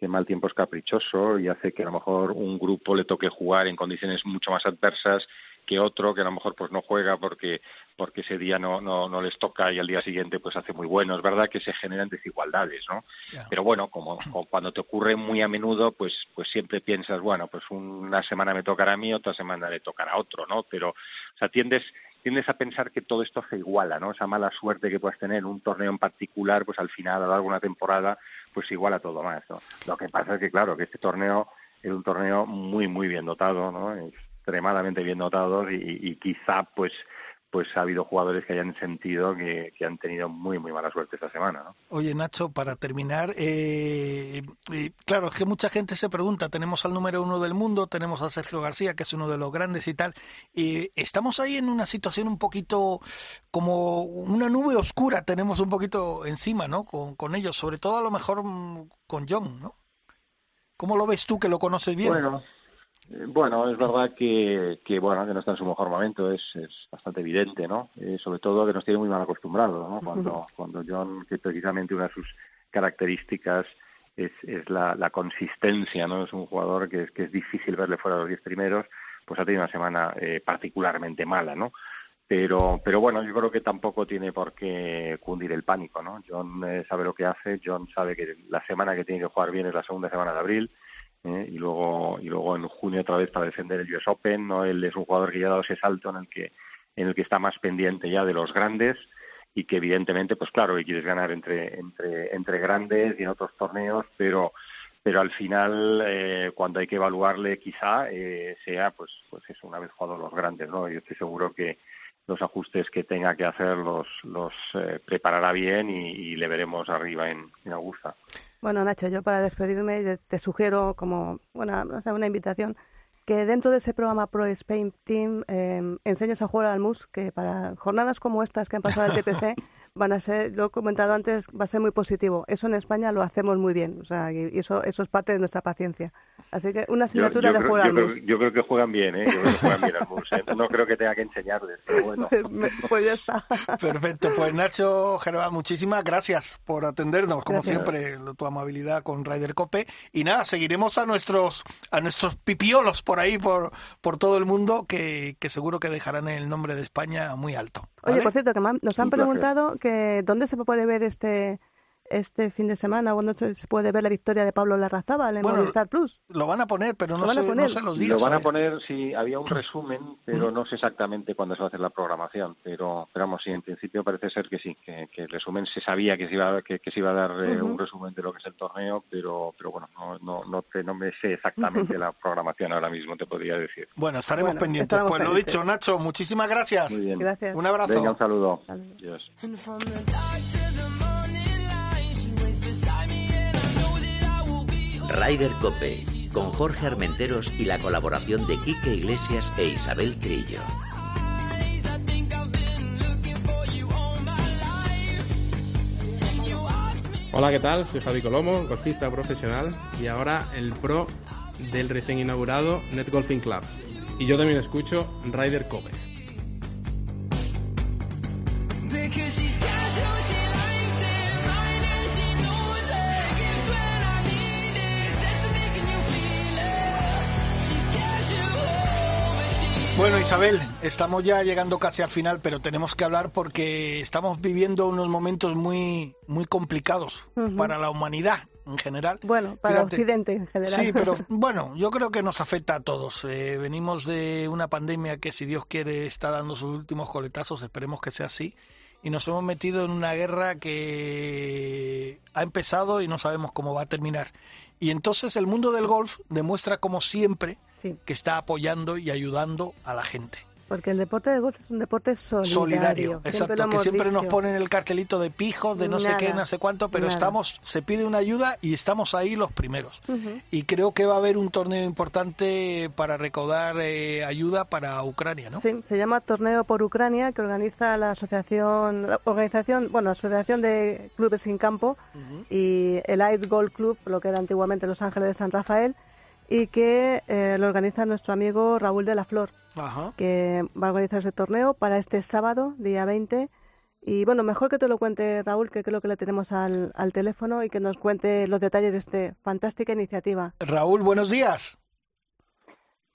que mal tiempo es caprichoso y hace que a lo mejor un grupo le toque jugar en condiciones mucho más adversas que otro que a lo mejor pues no juega porque porque ese día no, no, no les toca y al día siguiente pues hace muy bueno. Es verdad que se generan desigualdades, ¿no? Pero bueno, como, cuando te ocurre muy a menudo, pues pues siempre piensas, bueno, pues una semana me tocará a mí, otra semana le tocará a otro, ¿no? Pero, o sea, tiendes tiendes a pensar que todo esto se iguala, ¿no? Esa mala suerte que puedes tener en un torneo en particular, pues al final, a lo largo de una temporada, pues iguala todo más, ¿no? Lo que pasa es que, claro, que este torneo es un torneo muy, muy bien dotado, ¿no? Extremadamente bien dotado y, y quizá, pues, pues ha habido jugadores que hayan sentido que, han tenido muy, muy mala suerte esta semana. ¿no? Oye, Nacho, para terminar, eh, claro, es que mucha gente se pregunta, tenemos al número uno del mundo, tenemos a Sergio García, que es uno de los grandes y tal, y estamos ahí en una situación un poquito como una nube oscura, tenemos un poquito encima, ¿no? Con, con ellos, sobre todo a lo mejor mm, con John, ¿no? ¿Cómo lo ves tú que lo conoces bien? Bueno, eh, bueno, es verdad que, que, bueno que no está en su mejor momento, es, es bastante evidente, ¿no? Eh, sobre todo que nos tiene muy mal acostumbrados, ¿no? Cuando, cuando John, que precisamente una de sus características es, es la, la consistencia, ¿no? Es un jugador que es, que es difícil verle fuera de los diez primeros, pues ha tenido una semana eh, particularmente mala, ¿no? Pero, pero bueno, yo creo que tampoco tiene por qué cundir el pánico, ¿no? John sabe lo que hace, John sabe que la semana que tiene que jugar bien es la segunda semana de abril, ¿eh? y luego y luego en junio otra vez para defender el US Open no él es un jugador que ya ha dado ese salto en el que en el que está más pendiente ya de los grandes y que evidentemente pues claro que quieres ganar entre entre entre grandes y en otros torneos pero pero al final eh, cuando hay que evaluarle quizá eh, sea pues pues eso una vez jugado los grandes no yo estoy seguro que los ajustes que tenga que hacer los, los eh, preparará bien y, le veremos arriba en, en, Augusta. Bueno, Nacho, yo para despedirme te sugiero como bueno, una invitación que dentro de ese programa Pro Spain Team eh, enseñes a jugar al MUS, que para jornadas como estas que han pasado el TPC van a ser, lo he comentado antes, va a ser muy positivo. Eso en España lo hacemos muy bien, o sea, y eso, eso es parte de nuestra paciencia. Así que una asignatura de jugar al MUS. yo creo que juegan bien, ¿eh? Yo creo que juegan bien al MUS, ¿eh? No creo que tenga que enseñarles, pero bueno. pues ya está. Perfecto, pues Nacho Gervás, muchísimas gracias por atendernos, como siempre, tu amabilidad con Ryder Cope. Y nada, seguiremos a nuestros, a nuestros pipiolos por ahí, por, por todo el mundo, que, que seguro que dejarán el nombre de España muy alto. Oye, por cierto, que nos han preguntado que dónde se puede ver este este fin de semana cuando se puede ver la victoria de Pablo Larrazábal en Movistar Plus. Lo van a poner, pero no, sé, los días. Lo van a poner, sí, había un resumen, pero no sé exactamente cuándo se va a hacer la programación. Pero, pero vamos, sí, en principio parece ser que sí, que, el resumen se sabía que se iba, que, se iba a dar eh, un resumen de lo que es el torneo, pero, pero bueno, no, no, no, te, no me sé exactamente la programación ahora mismo, te podría decir. Bueno, estaremos pendientes. pues lo dicho, Nacho, muchísimas gracias. Muy bien. Gracias. Un abrazo. Venga, un saludo. Rider Cope, con Jorge Armenteros y la colaboración de Quique Iglesias e Isabel Trillo. Hola, ¿qué tal? Soy Javi Colomo, golfista profesional y ahora el pro del recién inaugurado Net Golfing Club. Y yo también escucho Rider Cope. Bueno, Isabel, estamos ya llegando casi al final, pero tenemos que hablar porque estamos viviendo unos momentos muy, muy complicados para la humanidad en general. Bueno, para Occidente en general. Sí, pero bueno, yo creo que nos afecta a todos. Eh, venimos de una pandemia que, si Dios quiere, está dando sus últimos coletazos, esperemos que sea así. Y nos hemos metido en una guerra que ha empezado y no sabemos cómo va a terminar. Y entonces el mundo del golf demuestra, como siempre, que está apoyando y ayudando a la gente. Porque el deporte de golf es un deporte solidario. Solidario, exacto. Que siempre nos ponen el cartelito de pijos, de no sé qué, no sé cuánto, pero estamos, se pide una ayuda y estamos ahí los primeros. Y creo que va a haber un torneo importante para recaudar eh, ayuda para Ucrania, ¿no? Sí, se llama Torneo por Ucrania, que organiza la asociación, la organización, bueno, asociación de clubes sin campo y el Air Golf Club, lo que era antiguamente Los Ángeles de San Rafael y que eh, lo organiza nuestro amigo Raúl de la Flor, que va a organizar ese torneo para este sábado, día 20. Y bueno, mejor que te lo cuente Raúl, que creo que le tenemos al, al teléfono y que nos cuente los detalles de esta fantástica iniciativa. Raúl, buenos días.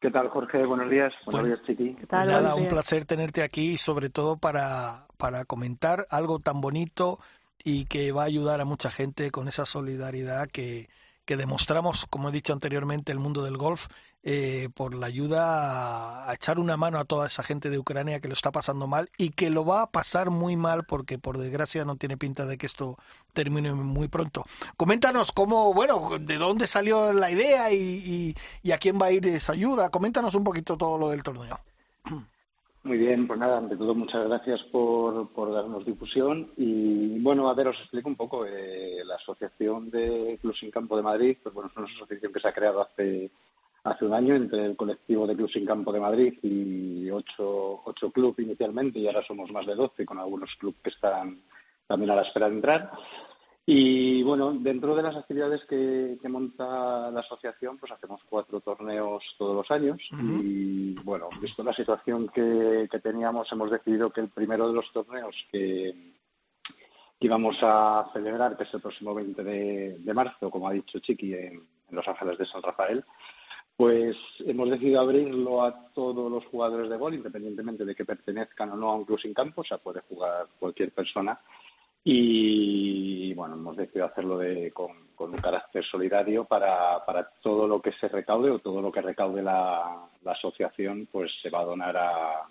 ¿Qué tal, Jorge? Buenos días. Buenos días, Chiqui. ¿Qué tal? Nada, un placer tenerte aquí, sobre todo para, para comentar algo tan bonito y que va a ayudar a mucha gente con esa solidaridad que, que demostramos, como he dicho anteriormente, el mundo del golf eh, por la ayuda a, echar una mano a toda esa gente de Ucrania que lo está pasando mal y que lo va a pasar muy mal porque por desgracia no tiene pinta de que esto termine muy pronto. Coméntanos cómo, bueno, de dónde salió la idea y, y a quién va a ir esa ayuda. Coméntanos un poquito todo lo del torneo. Muy bien, pues nada, ante todo muchas gracias por, por darnos difusión y bueno, a ver, os explico un poco. Eh, la Asociación de Clubs en Campo de Madrid, pues bueno, es una asociación que se ha creado hace hace un año entre el colectivo de Clubs en Campo de Madrid y ocho, ocho clubes inicialmente y ahora somos más de doce con algunos clubes que están también a la espera de entrar. Y bueno, dentro de las actividades que, monta la asociación, pues hacemos cuatro torneos todos los años. Y bueno, visto la situación que, teníamos, hemos decidido que el primero de los torneos que, íbamos a celebrar, que es el próximo 20 de, marzo, como ha dicho Chiqui, en, Los Ángeles de San Rafael, pues hemos decidido abrirlo a todos los jugadores de gol, independientemente de que pertenezcan o no a un club sin campo, o sea, puede jugar cualquier persona y bueno, hemos decidido hacerlo de, con, un carácter solidario para, para, todo lo que se recaude o todo lo que recaude la, asociación, pues se va a donar a,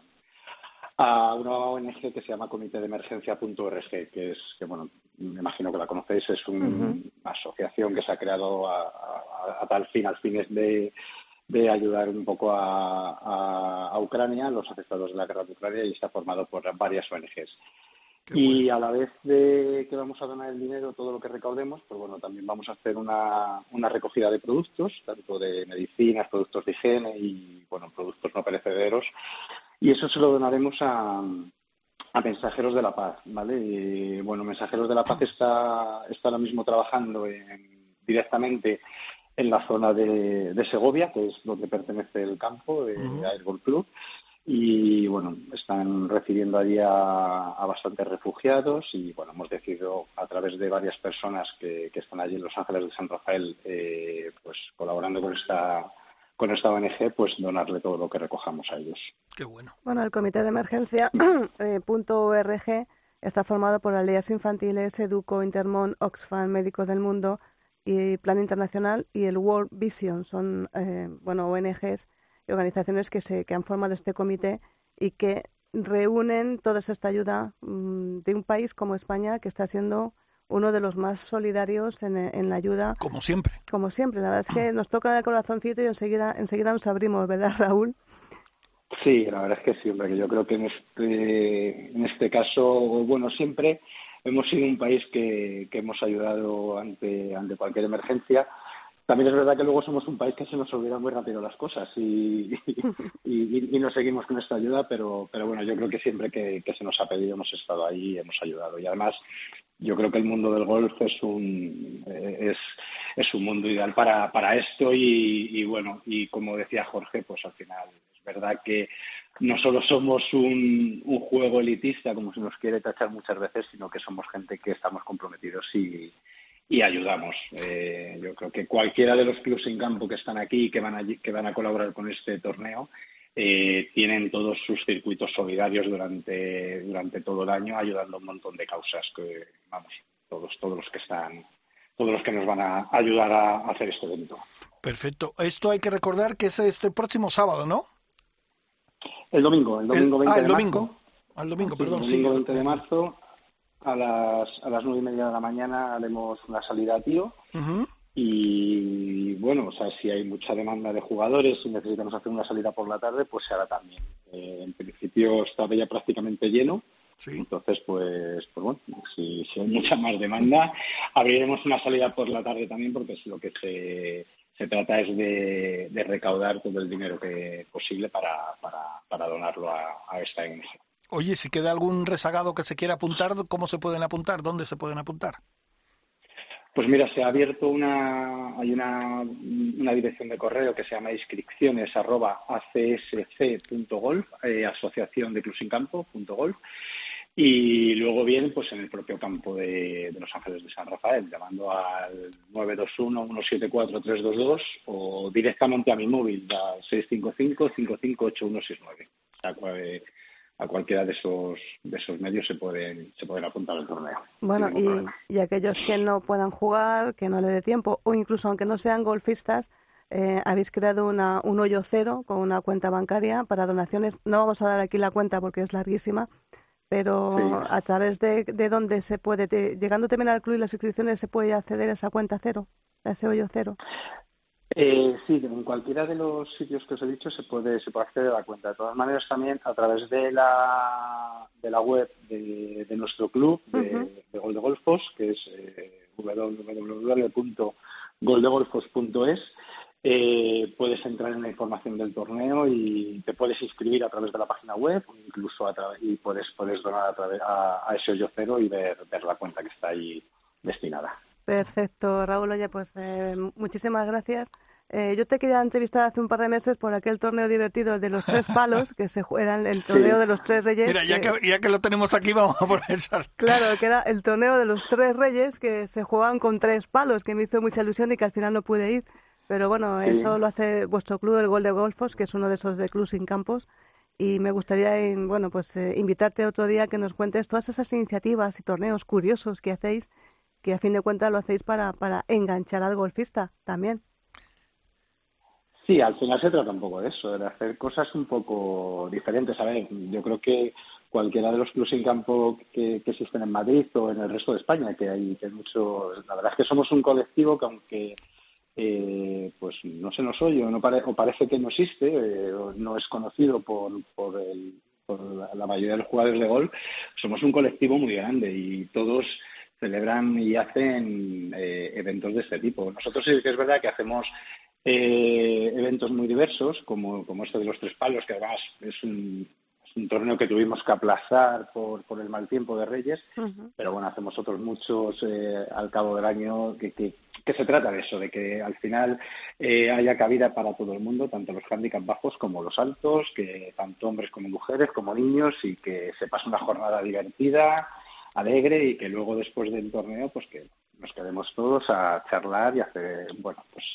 a una ONG que se llama Comité de Emergencia.org, que es, que bueno, me imagino que la conocéis, es una asociación que se ha creado a, tal fin, al fin de, de ayudar un poco a, a, Ucrania, los afectados de la guerra de Ucrania, y está formado por varias ONGs y a la vez de que vamos a donar el dinero, todo lo que recaudemos, pues bueno, también vamos a hacer una, una recogida de productos, tanto de medicinas, productos de higiene y, bueno, productos no perecederos. Y eso se lo donaremos a, a Mensajeros de la Paz, ¿vale? Y, bueno, Mensajeros de la Paz está, está ahora mismo trabajando directamente en la zona de, de, Segovia, que es donde pertenece el campo de uh Club y bueno, están recibiendo allí a, bastantes refugiados y bueno, hemos decidido a través de varias personas que, están allí en Los Ángeles de San Rafael, eh, pues colaborando con esta con esta ONG, pues donarle todo lo que recojamos a ellos. Qué bueno. Bueno, el Comité de Emergencia eh, .org está formado por Aldeas Infantiles, Educo, Intermon, Oxfam, Médicos del Mundo y Plan Internacional y el World Vision. Son eh, bueno ONGs organizaciones que, se, que han formado este comité y que reúnen toda esta ayuda mm, de un país como España, que está siendo uno de los más solidarios en, en, la ayuda. Como siempre. Como siempre. La verdad es que nos toca el corazoncito y enseguida, enseguida nos abrimos, ¿verdad, Raúl? Sí, la verdad es que sí, hombre, que yo creo que en este, en este caso, bueno, siempre hemos sido un país que, que hemos ayudado ante, ante cualquier emergencia también es verdad que luego somos un país que se nos olvida muy rápido las cosas y, y, no seguimos con esta ayuda, pero, pero bueno, yo creo que siempre que, se nos ha pedido hemos estado ahí y hemos ayudado. Y además, yo creo que el mundo del golf es un, es, es un mundo ideal para, para esto y, bueno, y como decía Jorge, pues al final es verdad que no solo somos un, un juego elitista, como se nos quiere tachar muchas veces, sino que somos gente que estamos comprometidos y y ayudamos. Eh, yo creo que cualquiera de los clubes en campo que están aquí que van a, que van a colaborar con este torneo eh, tienen todos sus circuitos solidarios durante, durante todo el año ayudando a un montón de causas que, vamos, todos, todos los que están todos los que nos van a ayudar a hacer este evento. Perfecto. Esto hay que recordar que es este próximo sábado, ¿no? El domingo, el domingo 20 ah, el de domingo. Marzo. Al domingo, perdón. El domingo 20 de marzo a las, a las nueve y media de la mañana haremos una salida a tío. Y bueno, o sea, si hay mucha demanda de jugadores y necesitamos hacer una salida por la tarde, pues se hará también. Eh, en principio está ya prácticamente lleno. Entonces, pues, pues bueno, si, si, hay mucha más demanda, abriremos una salida por la tarde también, porque es lo que se, se trata es de, de recaudar todo el dinero que posible para, para, para donarlo a, a esta ONG. Oye, si queda algún rezagado que se quiera apuntar, ¿cómo se pueden apuntar? ¿Dónde se pueden apuntar? Pues mira, se ha abierto una, hay una, una dirección de correo que se llama inscripciones arroba acsc.golf, eh, asociación de golf, y luego vienen pues en el propio campo de, de, Los Ángeles de San Rafael, llamando al 921-174-322 o directamente a mi móvil, al 655-558169. O sea, a cualquiera de esos de esos medios se pueden se pueden apuntar al torneo. Bueno, y, y, aquellos que no puedan jugar, que no le dé tiempo, o incluso aunque no sean golfistas, eh, habéis creado una, un hoyo cero con una cuenta bancaria para donaciones. No vamos a dar aquí la cuenta porque es larguísima, pero a través de, de dónde se puede, llegando también al club y las inscripciones, se puede acceder a esa cuenta cero, a ese hoyo cero. Eh, sí, en cualquiera de los sitios que os he dicho se puede, se puede acceder a la cuenta. De todas maneras, también a través de la, de la web de, nuestro club, de, de Gol de Golfos, que es eh, www.goldegolfos.es, eh, puedes entrar en la información del torneo y te puedes inscribir a través de la página web incluso a y puedes, puedes donar a, través, a, ese hoyo cero y ver, ver la cuenta que está ahí destinada. Perfecto, Raúl. Oye, pues eh, muchísimas gracias. Eh, yo te quería entrevistar hace un par de meses por aquel torneo divertido de los tres palos, que se juega el torneo de los tres reyes. Mira, ya, que, ya que lo tenemos aquí, vamos a aprovechar. Claro, que era el torneo de los tres reyes, que se juegan con tres palos, que me hizo mucha ilusión y que al final no pude ir. Pero bueno, eso lo hace vuestro club, el Gol de Golfos, que es uno de esos de clubs sin campos. Y me gustaría, bueno, pues eh, invitarte otro día que nos cuentes todas esas iniciativas y torneos curiosos que hacéis que a fin de cuentas lo hacéis para, para enganchar al golfista también. Sí, al final se trata un poco de eso, de hacer cosas un poco diferentes. A ver, yo creo que cualquiera de los clubes en campo que, existen en Madrid o en el resto de España, que hay, que mucho. La verdad es que somos un colectivo que, aunque eh, pues no se nos oye o, no o parece que no existe, eh, o no es conocido por, por, el, por la mayoría de los jugadores de golf, somos un colectivo muy grande y todos celebran y hacen eh, eventos de este tipo. Nosotros sí que es verdad que hacemos eh, eventos muy diversos, como, como este de los tres palos, que además es un, un torneo que tuvimos que aplazar por, por el mal tiempo de Reyes, pero bueno, hacemos otros muchos eh, al cabo del año que, que, se trata de eso, de que al final haya cabida para todo el mundo, tanto los handicaps bajos como los altos, que tanto hombres como mujeres, como niños, y que se pase una jornada divertida, alegre y que luego después del torneo pues que nos quedemos todos a charlar y hacer, bueno, pues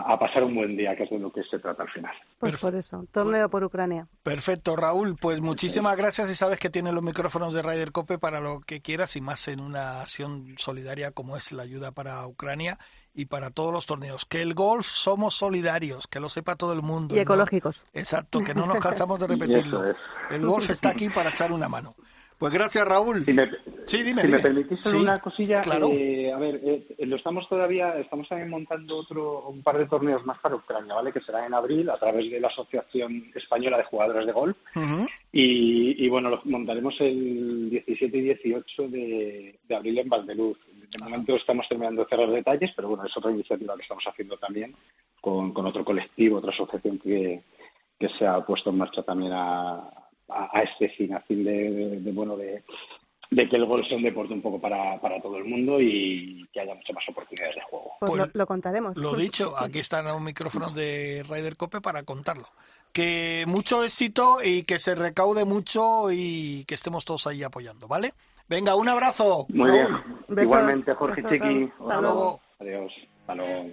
a, pasar un buen día, que es de lo que se trata al final. Pues por eso, torneo por Ucrania. Perfecto, Raúl, pues muchísimas gracias y sabes que tienes los micrófonos de Ryder Cope para lo que quieras y más en una acción solidaria como es la ayuda para Ucrania y para todos los torneos. Que el golf somos solidarios, que lo sepa todo el mundo. Y ecológicos. Exacto, que no nos cansamos de repetirlo. El golf está aquí para echar una mano. Pues gracias, Raúl. Si me, sí, dime, si me permitís una cosilla, eh, a ver, eh, lo estamos todavía, estamos también montando otro, un par de torneos más para Ucrania, ¿vale? Que será en abril a través de la Asociación Española de Jugadores de Golf. y, bueno, lo montaremos el 17 y 18 de, abril en Valdeluz. De momento estamos terminando de cerrar detalles, pero bueno, es otra iniciativa que estamos haciendo también con, con otro colectivo, otra asociación que, que se ha puesto en marcha también a, a, este fin, a fin de, bueno, de, que el gol sea un deporte un poco para, para todo el mundo y que haya muchas más oportunidades de juego. Pues, pues lo, contaremos. Lo dicho, aquí están los micrófonos de Ryder Cope para contarlo. Que mucho éxito y que se recaude mucho y que estemos todos ahí apoyando, ¿vale? Venga, un abrazo. Muy bien. Igualmente, Jorge Chiqui. Hasta luego. Adiós. Hasta luego.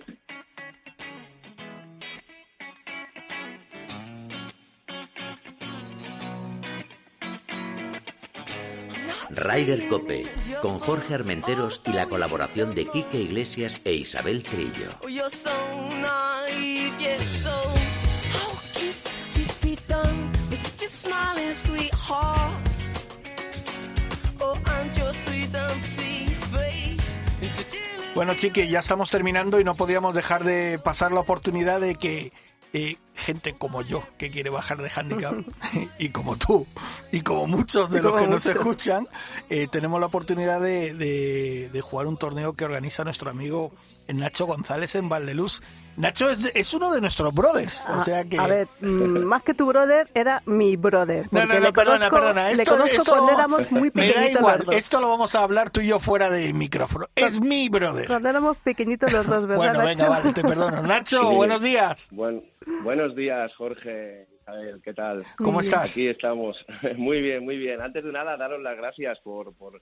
Ryder Cope, con Jorge Armenteros y la colaboración de Quique Iglesias e Isabel Trillo. Bueno, chiqui, ya estamos terminando y no podíamos dejar de pasar la oportunidad de que eh, gente como yo que quiere bajar de handicap y como tú y como muchos de los que nos escuchan eh, tenemos la oportunidad de, de, jugar un torneo que organiza nuestro amigo Nacho González en Valdeluz Nacho es, es, uno de nuestros brothers, o ah, sea que... A ver, mm, más que tu brother, era mi brother. No, no, no, perdona, perdona. le conozco cuando éramos muy pequeñitos los dos. Esto lo vamos a hablar tú y yo fuera de micrófono. Es mi brother. Cuando éramos pequeñitos los dos, ¿verdad, Bueno, venga, vale, te perdono. Nacho, buenos días. Bueno, buenos días, Jorge. A ver, ¿qué tal? ¿Cómo estás? Aquí estamos. Muy bien, muy bien. Antes de nada, daros las gracias por, por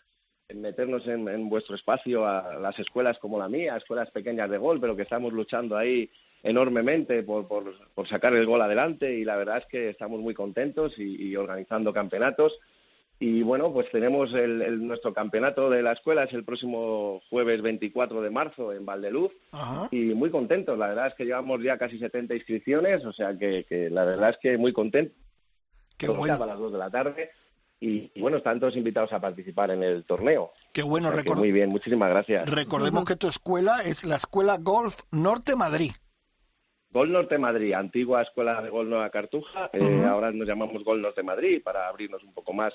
meternos en, vuestro espacio a las escuelas como la mía, escuelas pequeñas de gol, pero que estamos luchando ahí enormemente por, sacar el gol adelante y la verdad es que estamos muy contentos y, organizando campeonatos Y bueno, pues tenemos el, el- nuestro campeonato de la escuela, es el próximo jueves 24 de marzo en Valdeluz. Ajá. Y muy contentos, la verdad es que llevamos ya casi 70 inscripciones, o sea que, que la verdad es que muy contentos. Qué bueno. a las 2 de la tarde. Y, y bueno, están todos invitados a participar en el torneo. Qué bueno, O sea muy bien, muchísimas gracias. recordemos que tu escuela es la Escuela Golf Norte Madrid. Gol Norte Madrid, antigua escuela de Gol Nueva Cartuja, eh, ahora nos llamamos Gol Norte Madrid para abrirnos un poco más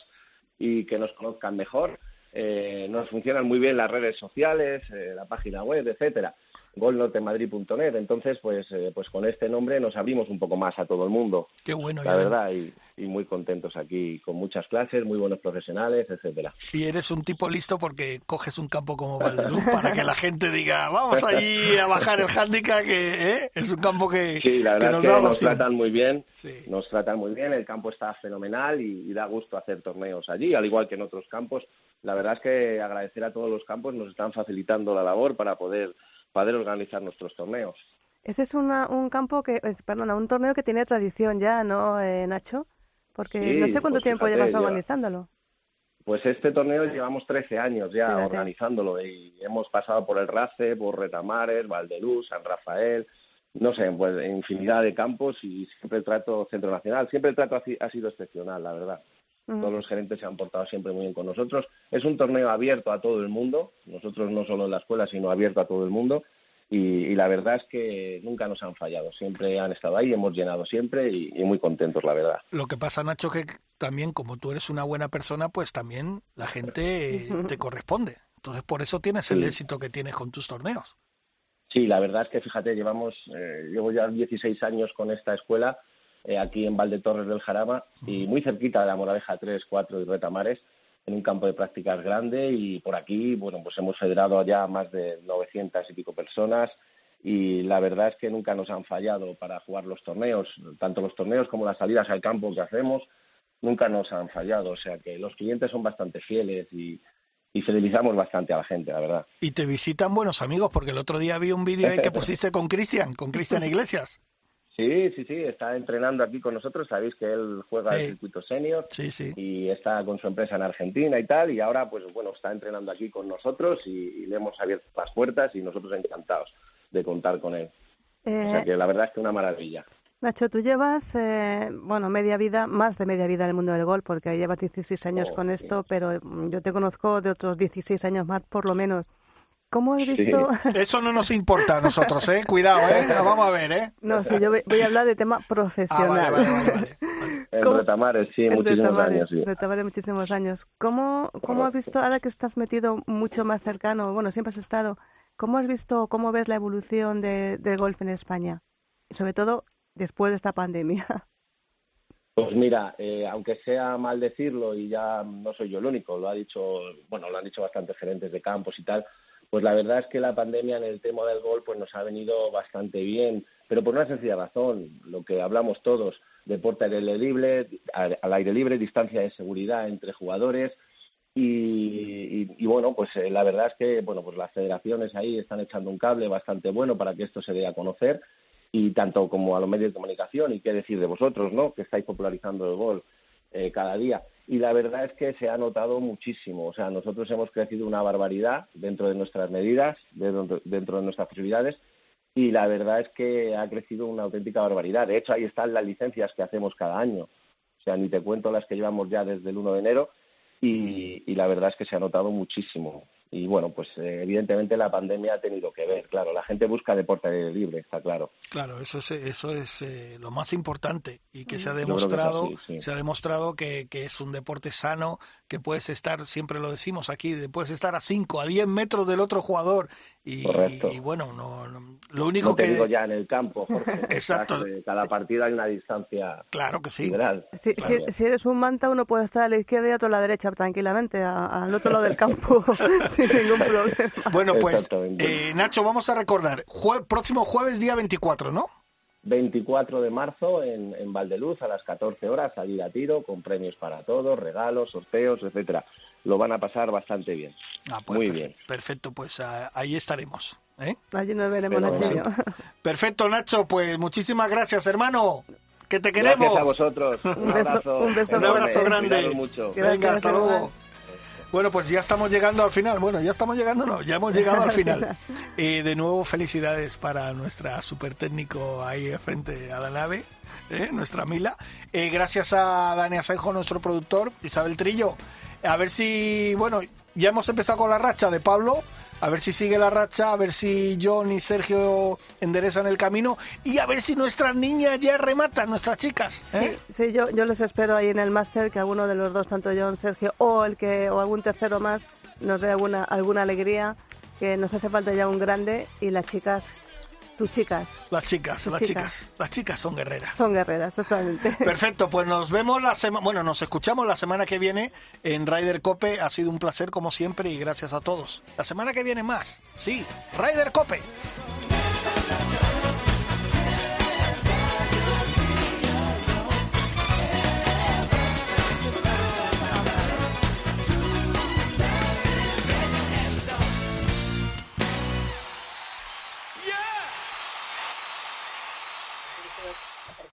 y que nos conozcan mejor. Eh, nos funcionan muy bien las redes sociales, eh, la página web, etcétera. golnortemadrid.net. Entonces, pues, eh, pues con este nombre nos abrimos un poco más a todo el mundo, Qué bueno. la y, verdad, y, y muy contentos aquí con muchas clases, muy buenos profesionales, etcétera. y eres un tipo listo porque coges un campo como Valdeluz para que la gente diga, vamos allí a bajar el handicap, que ¿eh? es un campo que, Sí, la que verdad nos es que da nos opción. tratan muy bien, Sí. nos tratan muy bien, el campo está fenomenal y, y da gusto hacer torneos allí, al igual que en otros campos. La verdad es que agradecer a todos los campos, nos están facilitando la labor para poder, poder organizar nuestros torneos. Este es una- un campo que, eh, perdona, un torneo que tiene tradición ya, ¿no, eh, Nacho? Porque Sí, no sé cuánto pues tiempo fíjate, llevas lleva- organizándolo. Pues este torneo llevamos 13 años ya Fíjate. organizándolo y hemos pasado por el Race, por Retamares, Valdeluz, San Rafael, no sé, pues infinidad de campos y siempre el trato Centro Nacional, siempre el trato ha sido excepcional, la verdad. Todos los gerentes se han portado siempre muy bien con nosotros. Es un torneo abierto a todo el mundo, nosotros no solo en la escuela, sino abierto a todo el mundo. Y, y la verdad es que nunca nos han fallado, siempre han estado ahí, hemos llenado siempre y, y muy contentos, la verdad. Lo que pasa, Nacho, que también como tú eres una buena persona, pues también la gente te corresponde. Entonces, por eso tienes el Sí. éxito que tienes con tus torneos. Sí, la verdad es que fíjate, llevamos, eh, llevo ya 16 años con esta escuela eh, aquí en Valdetorres del Jarama y muy cerquita de la Moraleja 3, 4 y Retamares, en un campo de prácticas grande y por aquí, bueno, pues hemos federado ya más de 900 y pico personas y la verdad es que nunca nos han fallado para jugar los torneos, tanto los torneos como las salidas al campo que hacemos, nunca nos han fallado, o sea que los clientes son bastante fieles y, y fidelizamos bastante a la gente, la verdad. Y te visitan buenos amigos, porque el otro día vi un vídeo ahí que pusiste con Cristian, con Cristian Iglesias. Sí, sí, sí, está entrenando aquí con nosotros. Sabéis que él juega Sí. el circuito senior Sí, sí. y está con su empresa en Argentina y tal. Y ahora, pues bueno, está entrenando aquí con nosotros y, y le hemos abierto las puertas y nosotros encantados de contar con él. O sea Eh, que la verdad es que una maravilla. Nacho, tú llevas, eh, bueno, media vida, más de media vida en el mundo del golf, porque llevas 16 años Oh, con sí. esto, pero yo te conozco de otros 16 años más, por lo menos. ¿Cómo has Sí. visto? Eso no nos importa a nosotros, ¿eh? Cuidado, ¿eh? Vamos a ver, ¿eh? No, sí, yo voy, a hablar de tema Ah, profesional. vale, vale, vale, vale. En ¿Cómo? Retamares, sí, En muchísimos Retamares, años, sí. Retamares, muchísimos años. ¿Cómo, ¿Cómo has visto, ahora que estás metido mucho más cercano, bueno, siempre has estado, ¿cómo has visto, cómo ves la evolución de, del golf en España? Y sobre todo después de esta pandemia. Pues mira, eh, aunque sea mal decirlo y ya no soy yo el único, lo ha dicho, bueno, lo han dicho bastantes gerentes de campos y tal, pues la verdad es que la pandemia en el tema del gol pues nos ha venido bastante bien, pero por una sencilla razón, lo que hablamos todos, deporte al aire libre, al aire libre, distancia de seguridad entre jugadores y, bueno, pues eh, la verdad es que bueno, pues las federaciones ahí están echando un cable bastante bueno para que esto se dé a conocer y tanto como a los medios de comunicación y qué decir de vosotros, ¿no? Que estáis popularizando el gol eh, cada día. Y la verdad es que se ha notado muchísimo. O sea, nosotros hemos crecido una barbaridad dentro de nuestras medidas, dentro, dentro de nuestras posibilidades, y la verdad es que ha crecido una auténtica barbaridad. De hecho, ahí están las licencias que hacemos cada año. O sea, ni te cuento las que llevamos ya desde el 1 de enero, y, y la verdad es que se ha notado muchísimo. Y bueno, pues eh, evidentemente la pandemia ha tenido que ver, claro. La gente busca deporte libre, está claro. Claro, eso es, eso es eh, lo más importante y que se ha demostrado, así, sí. se ha demostrado que, que es un deporte sano, que puedes estar, siempre lo decimos aquí, de- puedes estar a 5, a 10 metros del otro jugador y, Correcto. y bueno, no, no- lo único No te que digo ya en el campo, Jorge. Exacto. Eh, Cada partido hay una distancia claro que sí. Si, Claro. si, si eres un manta, uno puede estar a la izquierda y otro a la derecha tranquilamente, a- al otro lado del campo, sin ningún problema. Bueno, pues eh, Nacho, vamos a recordar, jue- próximo jueves día 24, ¿no? 24 de marzo en, en Valdeluz a las 14 horas, salir a tiro con premios para todos, regalos, sorteos, etcétera. Lo van a pasar bastante bien. Ah, pues Muy perfe- bien. Perfecto, pues ah, ahí estaremos. ¿eh? Allí nos veremos, Pero- Nachillo. Perfecto, Nacho, pues muchísimas gracias, hermano. Que te queremos. Gracias a vosotros. Un beso, un beso, un abrazo grande. Mucho. Venga, hasta luego. Bueno, pues ya estamos llegando al final. Bueno, ya estamos llegando, no, ya hemos llegado al final. Eh, de nuevo, felicidades para nuestra super técnico ahí frente a la nave, eh, nuestra Mila. Eh, gracias a Dani Asenjo, nuestro productor, Isabel Trillo. A ver si, bueno, ya hemos empezado con la racha de Pablo. A ver si sigue la racha, a ver si John y Sergio enderezan el camino y a ver si nuestras niñas ya rematan, nuestras chicas. Sí, ¿eh? sí, yo, yo les espero ahí en el máster que alguno de los dos, tanto John, Sergio o el que o algún tercero más nos dé alguna alguna alegría, que nos hace falta ya un grande y las chicas, tus chicas, Las chicas, Tus las chicas. chicas, las chicas son guerreras. son guerreras, totalmente. Perfecto, pues nos vemos la semana, bueno, nos escuchamos la semana que viene en Ryder Cope. Ha sido un placer como siempre y gracias a todos. La semana que viene más, sí, Ryder Cope.